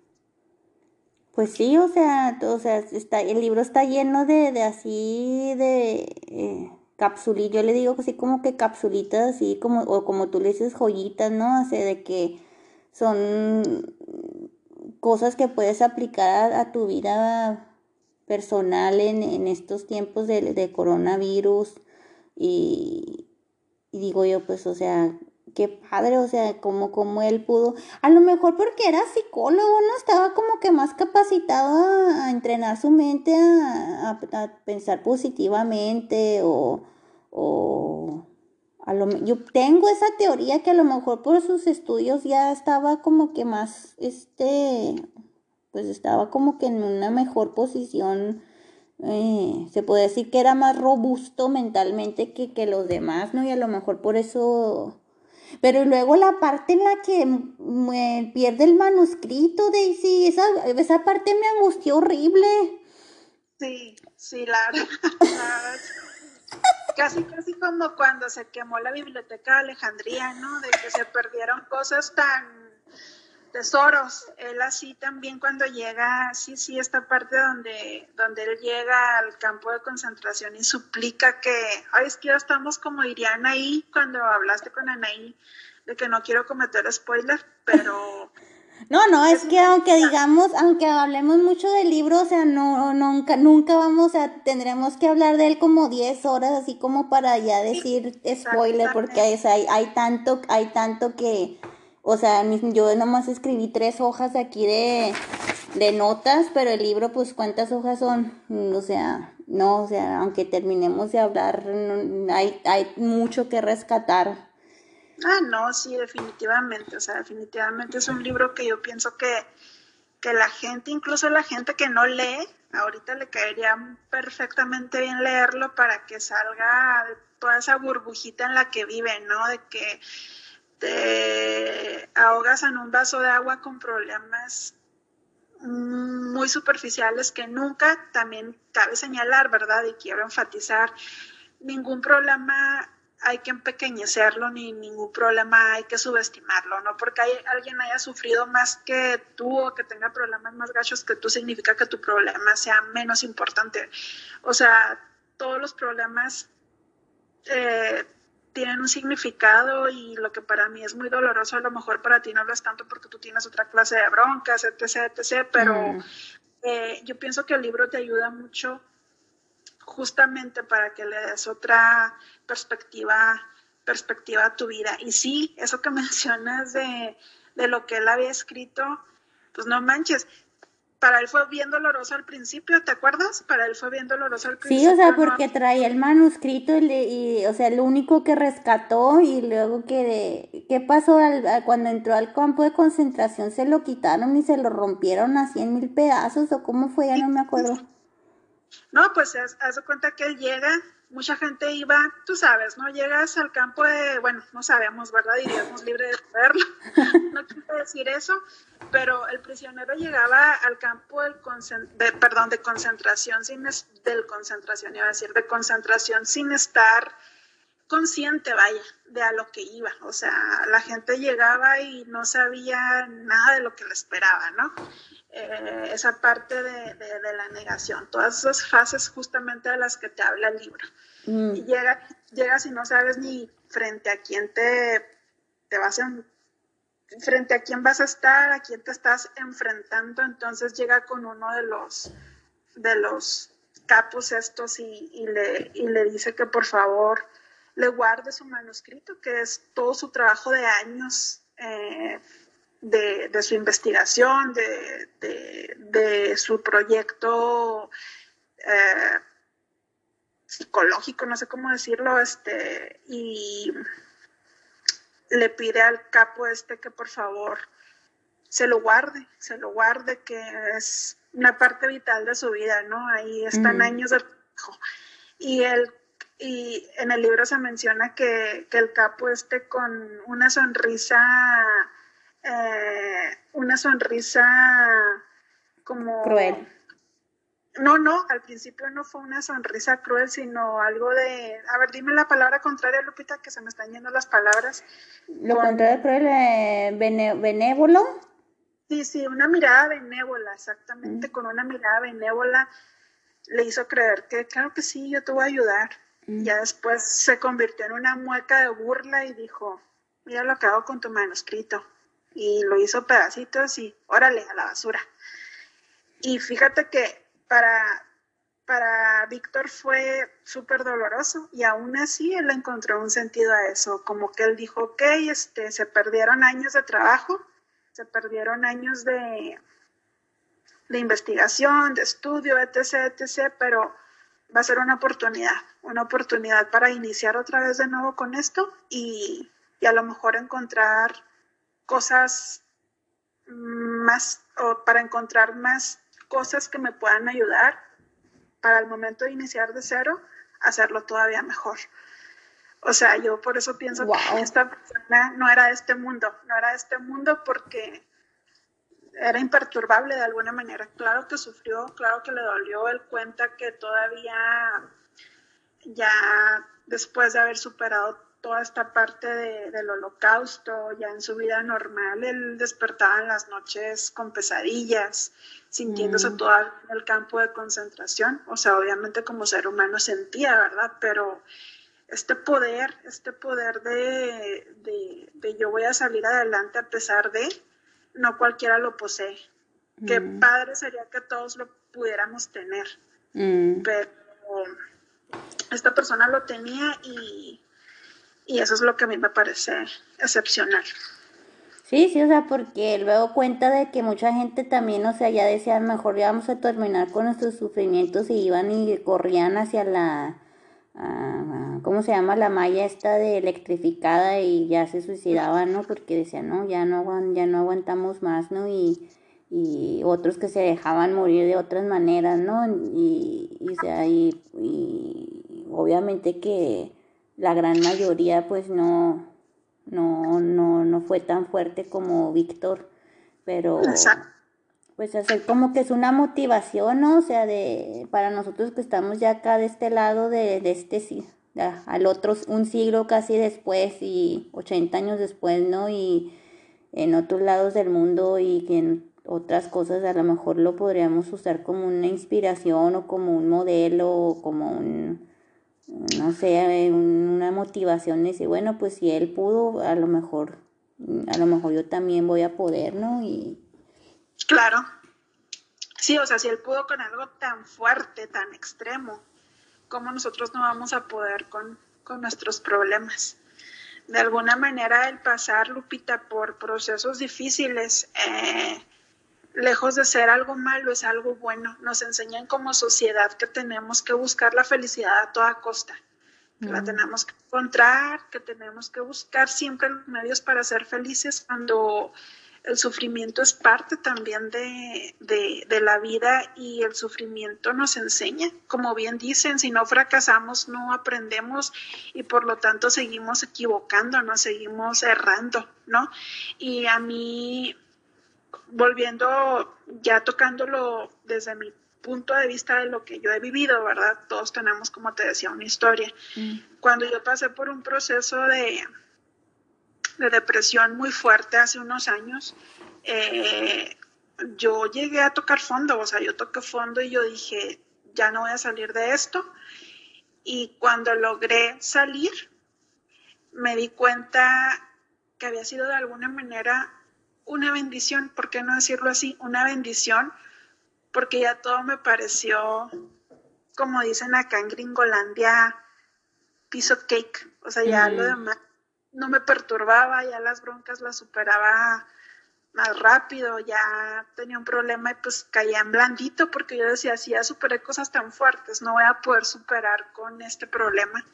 Pues sí, o sea, o sea, está, el libro está lleno de, de así, de... Eh, capsulitas, yo le digo así como que capsulitas, así como, o como tú le dices joyitas, ¿no? O sea, de que son cosas que puedes aplicar a, tu vida personal en, estos tiempos de, coronavirus y, y, digo yo, pues, o sea, qué padre, o sea, como, como él pudo, a lo mejor porque era psicólogo, ¿no? Estaba como que más capacitado a, entrenar su mente, a, a, pensar positivamente o, o a lo, yo tengo esa teoría que a lo mejor por sus estudios ya estaba como que más, este, pues estaba como que en una mejor posición, eh, se puede decir que era más robusto mentalmente que, que los demás, ¿no? Y a lo mejor por eso... Pero luego la parte en la que me pierde el manuscrito, Daisy, esa, esa parte me angustió horrible. Sí, sí, la, la Casi, casi como cuando se quemó la biblioteca de Alejandría, ¿no? De que se perdieron cosas tan tesoros. Él así también cuando llega, sí, sí, esta parte donde, donde él llega al campo de concentración y suplica que, ay, es que ya estamos como dirían ahí cuando hablaste con Anaí, de que no quiero cometer spoiler, pero no, no, es que aunque digamos, aunque hablemos mucho del libro, o sea, no, nunca, nunca vamos a, tendremos que hablar de él como 10 horas, así como para ya decir spoiler, porque hay, hay, tanto, hay tanto que, o sea, yo nomás escribí tres hojas aquí de, de notas, pero el libro, pues, ¿cuántas hojas son? O sea, no, o sea, aunque terminemos de hablar, hay, hay mucho que rescatar. Ah, no, sí, definitivamente. O sea, definitivamente es un libro que yo pienso que, que la gente, incluso la gente que no lee, ahorita le caería perfectamente bien leerlo para que salga de toda esa burbujita en la que vive, ¿no? De que te ahogas en un vaso de agua con problemas muy superficiales que nunca también cabe señalar, ¿verdad? Y quiero enfatizar, ningún problema hay que empequeñecerlo ni ningún problema hay que subestimarlo, no porque hay, alguien haya sufrido más que tú o que tenga problemas más gachos que tú significa que tu problema sea menos importante. O sea, todos los problemas eh, tienen un significado y lo que para mí es muy doloroso, a lo mejor para ti no lo es tanto porque tú tienes otra clase de broncas, etc., etc., pero mm. eh, yo pienso que el libro te ayuda mucho justamente para que le des otra perspectiva, perspectiva a tu vida. Y sí, eso que mencionas de, de lo que él había escrito, pues no manches, para él fue bien doloroso al principio, ¿te acuerdas? Para él fue bien doloroso al principio. Sí, o sea, porque traía el manuscrito y, o sea, lo único que rescató y luego que, ¿qué pasó cuando entró al campo de concentración? ¿Se lo quitaron y se lo rompieron a cien mil pedazos o cómo fue? Ya no me acuerdo. No, pues haz, de cuenta que él llega, mucha gente iba, tú sabes, ¿no? Llegas al campo de, bueno, no sabemos, ¿verdad? Diríamos libre de saberlo, no quiero decir eso, pero el prisionero llegaba al campo del de, perdón, de concentración sin, del concentración, iba a decir, de concentración sin estar consciente, vaya, de a lo que iba. O sea, la gente llegaba y no sabía nada de lo que le esperaba, ¿no? Eh, esa parte de, la negación, todas esas fases justamente de las que te habla el libro. Mm. Y llega, llegas y no sabes ni frente a quién te, te vas a, frente a quién vas a estar, a quién te estás enfrentando, entonces llega con uno de los, de los capos estos y, le, y le dice que por favor le guarde su manuscrito, que es todo su trabajo de años eh, de, su investigación, de, su proyecto eh, psicológico, no sé cómo decirlo, este, y le pide al capo este que por favor se lo guarde, se lo guarde, que es una parte vital de su vida, ¿no? Ahí están años de trabajo. Y él y en el libro se menciona que, el capo esté con una sonrisa, eh, una sonrisa como... Cruel. No, no, al principio no fue una sonrisa cruel, sino algo de... A ver, dime la palabra contraria, Lupita, que se me están yendo las palabras. Lo contrario cruel, eh, benévolo. Sí, sí, una mirada benévola, exactamente, mm. con una mirada benévola le hizo creer que, claro que sí, yo te voy a ayudar. Ya después se convirtió en una mueca de burla y dijo, mira lo que hago con tu manuscrito. Y lo hizo pedacitos y órale, a la basura. Y fíjate que para, para Víctor fue súper doloroso y aún así él encontró un sentido a eso, como que él dijo, ok, este, se perdieron años de trabajo, se perdieron años de, de investigación, de estudio, etc., etc., pero va a ser una oportunidad, una oportunidad para iniciar otra vez de nuevo con esto y, a lo mejor encontrar cosas más, o para encontrar más cosas que me puedan ayudar para el momento de iniciar de cero, hacerlo todavía mejor. O sea, yo por eso pienso que esta persona no era de este mundo, no era de este mundo porque era imperturbable de alguna manera. Claro que sufrió, claro que le dolió. Él cuenta que todavía, ya después de haber superado toda esta parte del holocausto, ya en su vida normal, él despertaba en las noches con pesadillas, sintiéndose mm. todo en el campo de concentración. O sea, obviamente como ser humano sentía, ¿verdad? Pero este poder, este poder de, de yo voy a salir adelante a pesar de, no cualquiera lo posee. Qué mm. padre sería que todos lo pudiéramos tener. Mm. Pero esta persona lo tenía y, eso es lo que a mí me parece excepcional. Sí, sí, o sea, porque luego cuenta de que mucha gente también, o sea, ya decía, mejor ya vamos a terminar con nuestros sufrimientos y iban y corrían hacia la, ¿cómo se llama? La malla esta de electrificada y ya se suicidaban, ¿no? Porque decían, no, ya no, ya no aguantamos más, ¿no? Y, y otros que se dejaban morir de otras maneras, ¿no? Y, y, sea, y, y obviamente que la gran mayoría pues no, no, no, no fue tan fuerte como Víctor, pero pues hacer como que es una motivación, ¿no? O sea, de para nosotros que estamos ya acá de este lado de, de este al otro un siglo casi después y 80 años después, ¿no? Y en otros lados del mundo y que en otras cosas a lo mejor lo podríamos usar como una inspiración o como un modelo o como un no sé, una motivación de decir, bueno, pues si él pudo, a lo mejor a lo mejor yo también voy a poder, ¿no? Y Claro. Sí, o sea, si él pudo con algo tan fuerte, tan extremo, ¿cómo nosotros no vamos a poder con, nuestros problemas? De alguna manera el pasar, Lupita, por procesos difíciles, eh, lejos de ser algo malo, es algo bueno. Nos enseñan como sociedad que tenemos que buscar la felicidad a toda costa, que la mm. tenemos que encontrar, que tenemos que buscar siempre los medios para ser felices cuando el sufrimiento es parte también de, de, la vida y el sufrimiento nos enseña. Como bien dicen, si no fracasamos, no aprendemos y por lo tanto seguimos equivocándonos, seguimos errando, ¿no? Y a mí, volviendo, ya tocándolo desde mi punto de vista de lo que yo he vivido, ¿verdad? Todos tenemos, como te decía, una historia. Mm. Cuando yo pasé por un proceso de, de depresión muy fuerte hace unos años, eh, yo llegué a tocar fondo, o sea, yo toqué fondo y yo dije, ya no voy a salir de esto. Y cuando logré salir, me di cuenta que había sido de alguna manera una bendición, ¿por qué no decirlo así? Una bendición, porque ya todo me pareció, como dicen acá en Gringolandia, piece of cake, o sea, ya lo demás no me perturbaba, ya las broncas las superaba más rápido, ya tenía un problema y pues caía en blandito porque yo decía, si ya superé cosas tan fuertes, no voy a poder superar con este problema.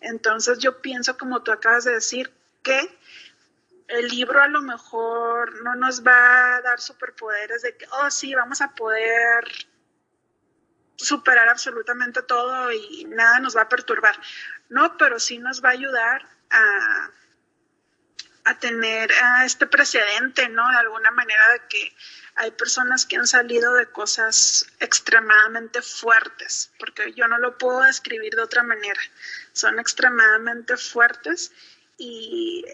Entonces yo pienso, como tú acabas de decir, que el libro a lo mejor no nos va a dar superpoderes de que, oh sí, vamos a poder superar absolutamente todo y nada nos va a perturbar. No, pero sí nos va a ayudar a, tener este precedente, ¿no? De alguna manera de que hay personas que han salido de cosas extremadamente fuertes, porque yo no lo puedo describir de otra manera. Son extremadamente fuertes y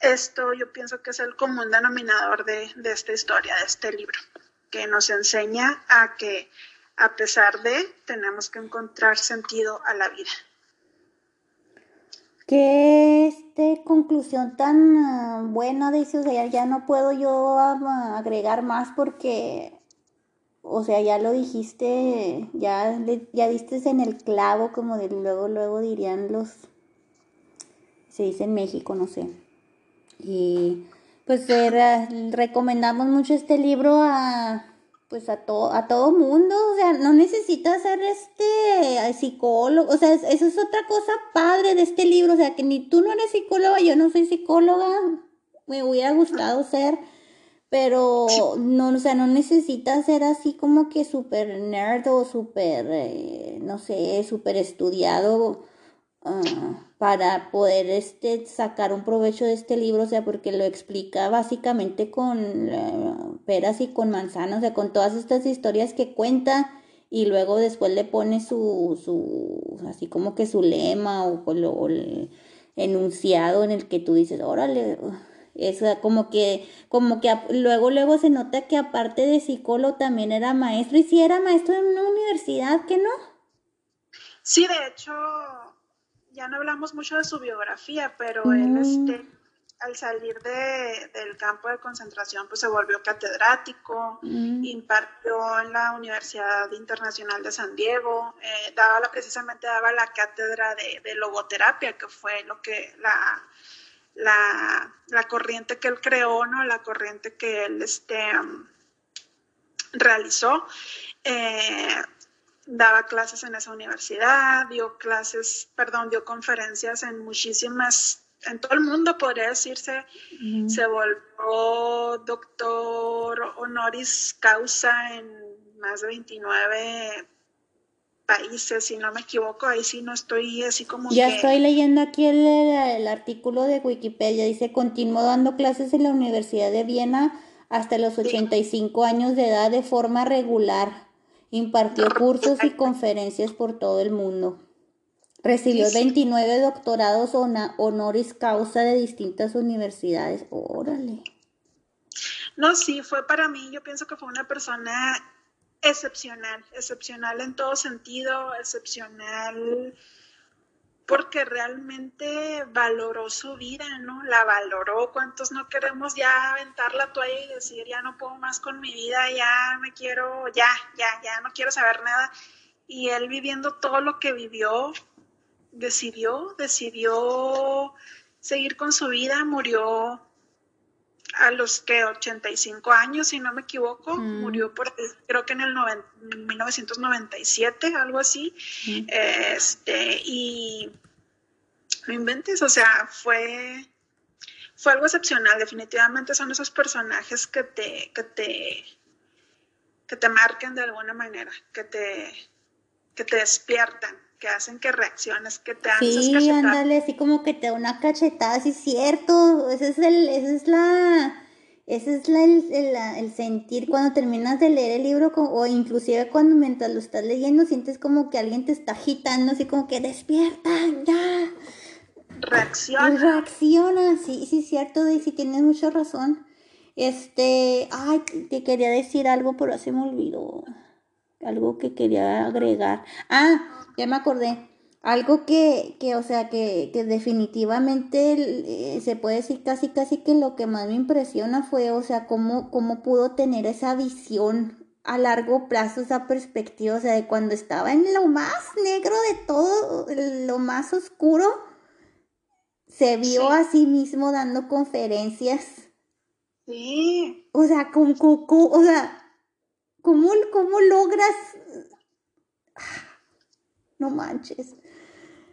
esto yo pienso que es el común denominador de, de esta historia, de este libro, que nos enseña a que a pesar de, tenemos que encontrar sentido a la vida. Qué este, conclusión tan ah, buena, dice, o sea, ya no puedo yo ah, agregar más porque, o sea, ya lo dijiste, ya, ya diste en el clavo, como de luego, luego dirían los, se dice en México, no sé. Y pues recomendamos mucho este libro a pues a todo a todo mundo, o sea, no necesitas ser este psicólogo, o sea, eso es otra cosa padre de este libro, o sea, que ni tú no eres psicóloga, yo no soy psicóloga, me hubiera gustado ser, pero no, o sea, no necesitas ser así como que súper nerd o súper, eh, no sé, súper estudiado Ah, para poder este, sacar un provecho de este libro, o sea, porque lo explica básicamente con eh, peras y con manzanas, o sea, con todas estas historias que cuenta y luego después le pone su, su así como que su lema o, el enunciado en el que tú dices, órale, es como que, como que luego, luego se nota que aparte de psicólogo también era maestro, y si era maestro en una universidad, ¿qué no? Sí, de hecho, ya no hablamos mucho de su biografía, pero él, mm. este, al salir de, del campo de concentración, pues se volvió catedrático, mm. impartió en la Universidad Internacional de San Diego, eh, daba la, precisamente daba la cátedra de, logoterapia, que fue lo que la, la, la, corriente que él creó, ¿no? La corriente que él este, um, realizó. Eh, daba clases en esa universidad, dio clases, perdón, dio conferencias en muchísimas, en todo el mundo podría decirse, se volvió doctor honoris causa en más de 29 países, si no me equivoco, ahí sí no estoy así como... Ya estoy leyendo aquí el, el, artículo de Wikipedia, dice, continuó dando clases en la Universidad de Viena hasta los 85 años de edad de forma regular. Impartió cursos y conferencias por todo el mundo. Recibió 29 doctorados honoris causa de distintas universidades. Órale. No, sí, fue para mí, yo pienso que fue una persona excepcional, excepcional en todo sentido, excepcional porque realmente valoró su vida, ¿no? La valoró. ¿Cuántos no queremos ya aventar la toalla y decir, ya no puedo más con mi vida, ya me quiero, ya, ya, ya no quiero saber nada? Y él viviendo todo lo que vivió, decidió, decidió seguir con su vida, murió a los que 85 años, si no me equivoco, mm. murió por, creo que en el 1997, algo así. Mm. Este, y no inventes, o sea, fue, fue algo excepcional, definitivamente son esos personajes que te, que te, que te marcan de alguna manera, que te, que te despiertan, que hacen que reacciones, que te haces Sí, ándale, así como que te da una cachetada, sí cierto, ese es el, esa es la, ese es la, el, el, sentir cuando terminas de leer el libro o inclusive cuando mientras lo estás leyendo sientes como que alguien te está agitando, así como que despierta, ya. Reacciona. Reacciona, sí, sí cierto, Daisy, tienes mucha razón. Este, ay, te quería decir algo, pero se me olvidó. Algo que quería agregar. Ah, ya me acordé. Algo que, que o sea, que, que definitivamente eh, se puede decir casi, casi que lo que más me impresiona fue, o sea, cómo, cómo pudo tener esa visión a largo plazo, esa perspectiva, o sea, de cuando estaba en lo más negro de todo, lo más oscuro, se vio a sí mismo dando conferencias. Sí. O sea, ¿cómo, o sea, ¿cómo, cómo logras no manches.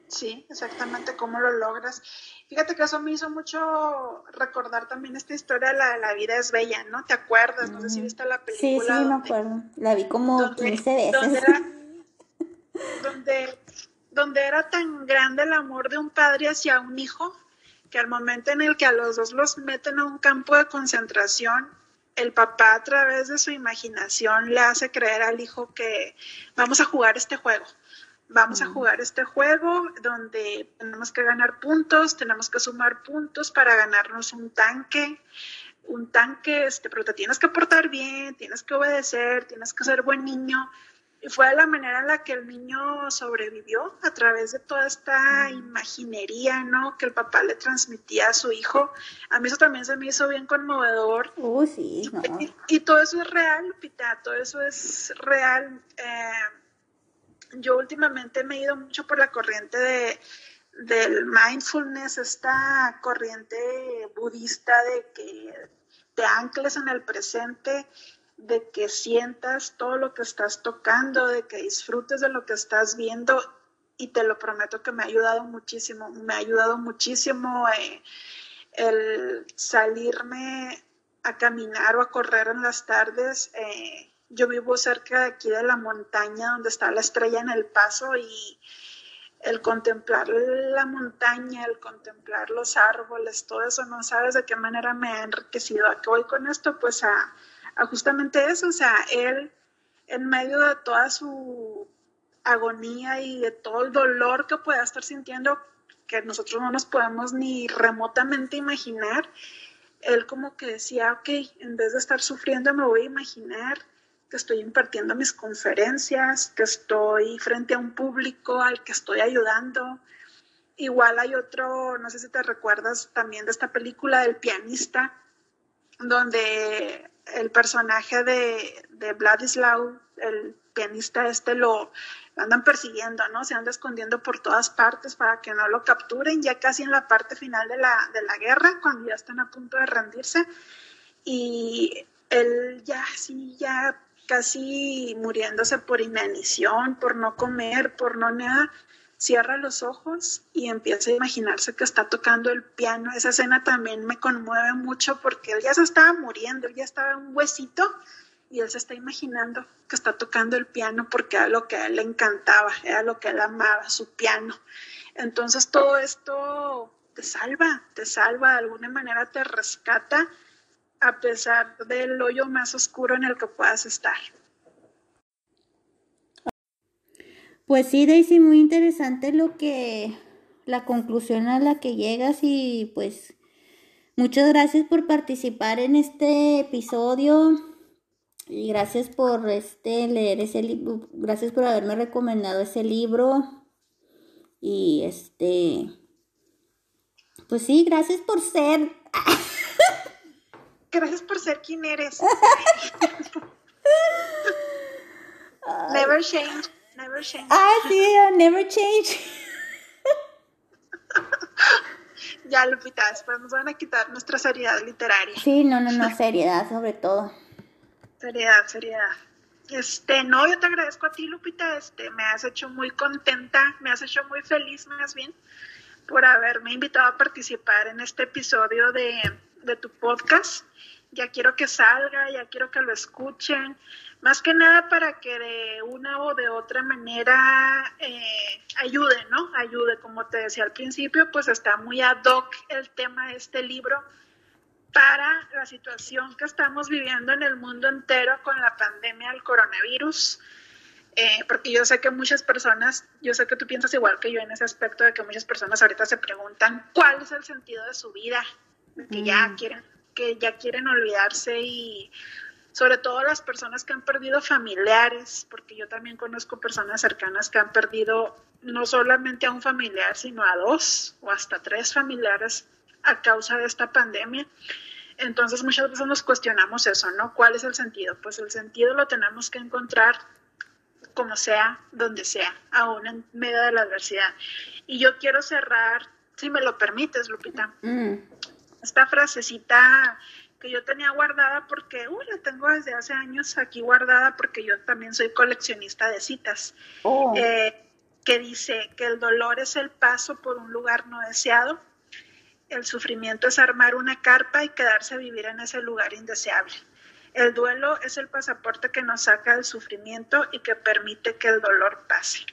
Sí, exactamente cómo lo logras. Fíjate que eso me hizo mucho recordar también esta historia de la, la vida es bella, ¿no? ¿Te acuerdas? No sé si viste la película. Sí, sí, me acuerdo. La vi como 15 veces. Donde era, donde, donde era tan grande el amor de un padre hacia un hijo que al momento en el que a los dos los meten a un campo de concentración, el papá a través de su imaginación le hace creer al hijo que vamos a jugar este juego vamos a jugar este juego donde tenemos que ganar puntos, tenemos que sumar puntos para ganarnos un tanque, un tanque, este, pero te tienes que portar bien, tienes que obedecer, tienes que ser buen niño. Y fue la manera en la que el niño sobrevivió a través de toda esta imaginería, ¿no? Que el papá le transmitía a su hijo. A mí eso también se me hizo bien conmovedor. Oh, sí. Y, todo eso es real, Pita, todo eso es real. Eh, yo últimamente me he ido mucho por la corriente de, del mindfulness, esta corriente budista de que te ancles en el presente, de que sientas todo lo que estás tocando, de que disfrutes de lo que estás viendo y te lo prometo que me ha ayudado muchísimo, me ha ayudado muchísimo eh, el salirme a caminar o a correr en las tardes. Eh, yo vivo cerca de aquí de la montaña donde está la estrella en el paso y el contemplar la montaña, el contemplar los árboles, todo eso, no sabes de qué manera me ha enriquecido. ¿A qué voy con esto? Pues a, justamente eso, o sea, él en medio de toda su agonía y de todo el dolor que pueda estar sintiendo, que nosotros no nos podemos ni remotamente imaginar, él como que decía, ok, en vez de estar sufriendo me voy a imaginar que estoy impartiendo mis conferencias, que estoy frente a un público al que estoy ayudando. Igual hay otro, no sé si te recuerdas también de esta película del pianista, donde el personaje de, de Vladislav, el pianista este, lo, andan persiguiendo, ¿no? Se anda escondiendo por todas partes para que no lo capturen, ya casi en la parte final de la, de la guerra, cuando ya están a punto de rendirse. Y él ya, sí, ya casi muriéndose por inanición, por no comer, por no nada, cierra los ojos y empieza a imaginarse que está tocando el piano. Esa escena también me conmueve mucho porque él ya se estaba muriendo, él ya estaba un huesito y él se está imaginando que está tocando el piano porque era lo que a él le encantaba, era lo que él amaba, su piano. Entonces todo esto te salva, te salva, de alguna manera te rescata a pesar del hoyo más oscuro en el que puedas estar. Pues sí, Daisy, muy interesante lo que, la conclusión a la que llegas y pues muchas gracias por participar en este episodio y gracias por este leer ese libro, gracias por haberme recomendado ese libro y este, pues sí, gracias por ser Gracias por ser quien eres. never change, never change. Ah, sí, never change. ya, Lupita, después nos van a quitar nuestra seriedad literaria. Sí, no, no, no, seriedad sobre todo. Seriedad, seriedad. Este, no, yo te agradezco a ti, Lupita, este, me has hecho muy contenta, me has hecho muy feliz más bien, por haberme invitado a participar en este episodio de, de tu podcast. Ya quiero que salga, ya quiero que lo escuchen más que nada para que de una o de otra manera eh, ayude, ¿no? Ayude, como te decía al principio, pues está muy ad hoc el tema de este libro para la situación que estamos viviendo en el mundo entero con la pandemia del coronavirus. Eh, porque yo sé que muchas personas, yo sé que tú piensas igual que yo en ese aspecto de que muchas personas ahorita se preguntan cuál es el sentido de su vida, que ya mm. quieren, que ya quieren olvidarse y sobre todo las personas que han perdido familiares, porque yo también conozco personas cercanas que han perdido no solamente a un familiar, sino a dos o hasta tres familiares a causa de esta pandemia. Entonces muchas veces nos cuestionamos eso, ¿no? ¿Cuál es el sentido? Pues el sentido lo tenemos que encontrar como sea, donde sea, aún en medio de la adversidad. Y yo quiero cerrar, si me lo permites, Lupita, mm. Esta frasecita que yo tenía guardada porque, uy, la tengo desde hace años aquí guardada porque yo también soy coleccionista de citas, oh. eh, que dice que el dolor es el paso por un lugar no deseado, el sufrimiento es armar una carpa y quedarse a vivir en ese lugar indeseable. El duelo es el pasaporte que nos saca del sufrimiento y que permite que el dolor pase.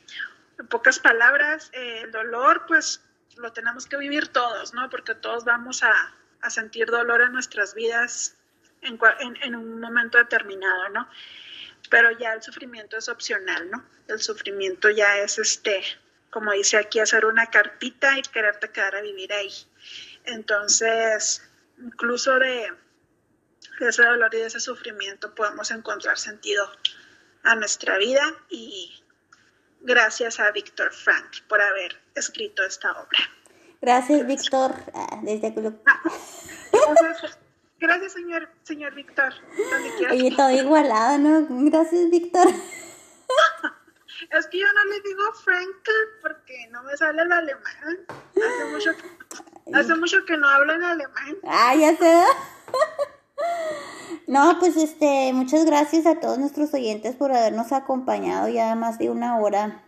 En pocas palabras, eh, el dolor, pues lo tenemos que vivir todos, ¿no? Porque todos vamos a, a sentir dolor en nuestras vidas en, un momento determinado, ¿no? Pero ya el sufrimiento es opcional, ¿no? El sufrimiento ya es este, como dice aquí, hacer una carpita y quererte quedar a vivir ahí. Entonces, incluso de, de ese dolor y de ese sufrimiento podemos encontrar sentido a nuestra vida y gracias a Víctor Frank por haber escrito esta obra. Gracias, Víctor. Ah, desde Gracias, señor, señor Víctor. Oye, todo igualado, ¿no? Gracias, Víctor. Es que yo no le digo Frank porque no me sale el alemán. Hace mucho hace mucho que no hablo en alemán. Ah, ya sé. No, pues este, muchas gracias a todos nuestros oyentes por habernos acompañado ya más de una hora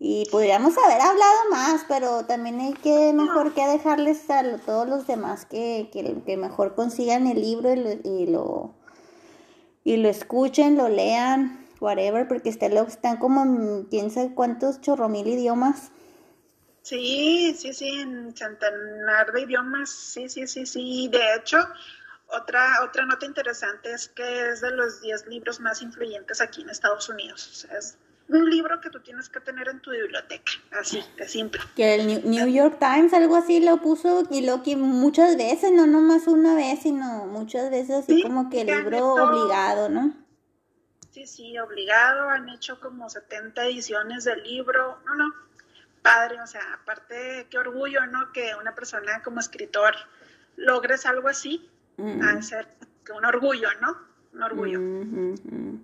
y podríamos haber hablado más, pero también hay que mejor que dejarles a todos los demás que, que, mejor consigan el libro y lo, y lo, escuchen, lo lean, whatever, porque está, están como en quién sabe cuántos chorromil idiomas. Sí, sí, sí, en centenar de idiomas, sí, sí, sí, sí. De hecho, otra, otra nota interesante es que es de los 10 libros más influyentes aquí en Estados Unidos. O sea, es un libro que tú tienes que tener en tu biblioteca, así, de simple. Que el New York Times algo así lo puso y lo que muchas veces, no nomás una vez, sino muchas veces así como que el libro obligado, ¿no? Sí, sí, obligado, han hecho como 70 ediciones del libro, no, no, padre, o sea, aparte, qué orgullo, ¿no? Que una persona como escritor logres algo así, mm. a ser un orgullo, ¿no? Un orgullo. Mm,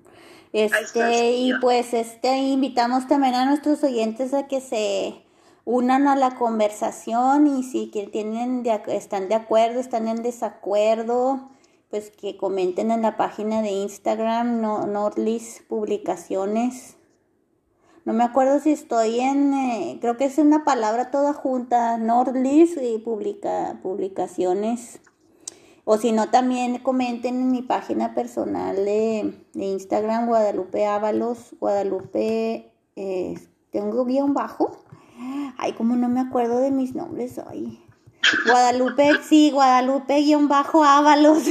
este, y pues este invitamos también a nuestros oyentes a que se unan a la conversación y si tienen de, están de acuerdo, están en desacuerdo, pues que comenten en la página de Instagram no, Nordlis Publicaciones. No me acuerdo si estoy en, eh, creo que es una palabra toda junta, Nordlis y publica, publicaciones. O si no, también comenten en mi página personal de, Instagram, Guadalupe Ábalos, Guadalupe, eh, tengo guion bajo. Ay, como no me acuerdo de mis nombres hoy. Guadalupe, sí, Guadalupe guion bajo Ábalos.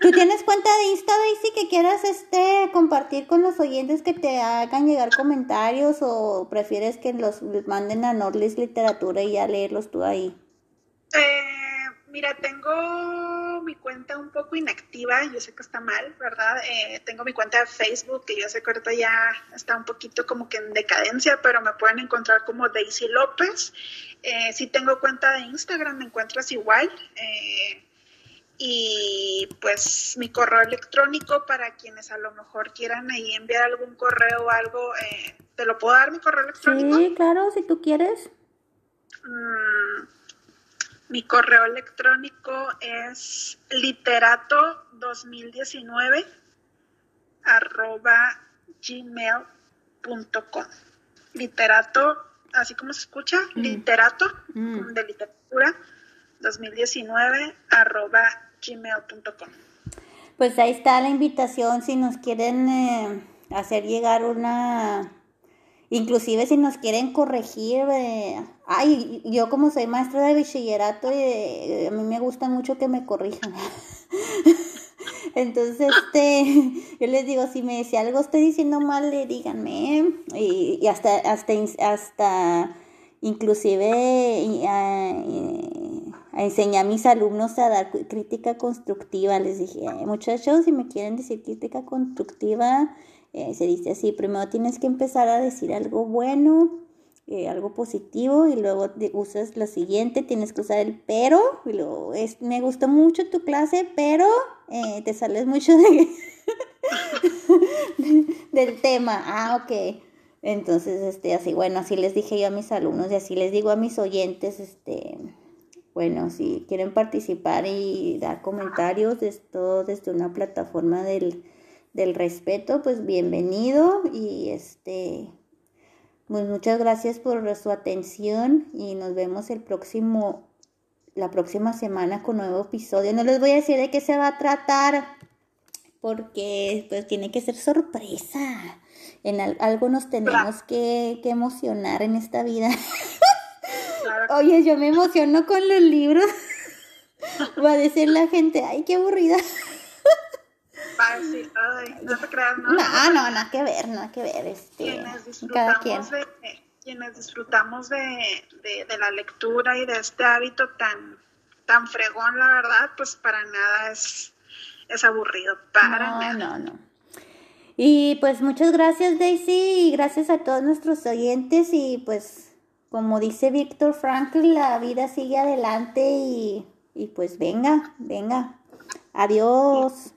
¿Tú tienes cuenta de Insta, Daisy, que quieras este, compartir con los oyentes que te hagan llegar comentarios o prefieres que los manden a Nordlis Literatura y ya leerlos tú ahí? Eh Mira, tengo mi cuenta un poco inactiva, yo sé que está mal, ¿verdad? Eh, tengo mi cuenta de Facebook, que yo sé que ahorita ya está un poquito como que en decadencia, pero me pueden encontrar como Daisy López. Eh, si tengo cuenta de Instagram, me encuentras igual. Eh, y pues mi correo electrónico para quienes a lo mejor quieran ahí enviar algún correo o algo, ¿te lo puedo dar mi correo electrónico? Sí, claro, si tú quieres. Mm, mi correo electrónico es literato2019 arroba gmail.com. Literato así como se escucha, literato, de literatura 2019 arroba gmail.com. Pues ahí está la invitación si nos quieren eh, hacer llegar una, inclusive si nos quieren corregir. Eh, ay, yo como soy maestra de bachillerato, eh, a mí me gusta mucho que me corrijan. Entonces, este, yo les digo, si me si algo estoy diciendo mal, díganme. Y, y hasta, hasta, hasta, inclusive, enseñé a mis alumnos a dar crítica constructiva. Les dije, muchachos, si me quieren decir crítica constructiva, eh, se dice así, primero tienes que empezar a decir algo bueno, eh, algo positivo y luego usas lo siguiente, tienes que usar el pero, y luego es, me gustó mucho tu clase, pero eh, te sales mucho de, del tema. Ah, ok. Entonces, este, así, bueno, así les dije yo a mis alumnos y así les digo a mis oyentes, este, bueno, si quieren participar y dar comentarios, esto desde una plataforma del, del respeto, pues bienvenido y este, pues muchas gracias por su atención y nos vemos el próximo, la próxima semana con nuevo episodio. No les voy a decir de qué se va a tratar porque pues tiene que ser sorpresa. En algo nos tenemos que, que emocionar en esta vida. Oye, yo me emociono con los libros. Va a decir la gente, ay, qué aburrida. Va a decir, ay, no te creas, no. No, no, nada que ver, nada que ver. Este, quienes disfrutamos, De, quienes disfrutamos de, de, la lectura y de este hábito tan, tan fregón, la verdad, pues para nada es, es aburrido. Para no, nada. No, no. Y pues muchas gracias, Daisy, y gracias a todos nuestros oyentes y pues como dice Víctor Franklin, la vida sigue adelante y, y pues venga, venga. Adiós.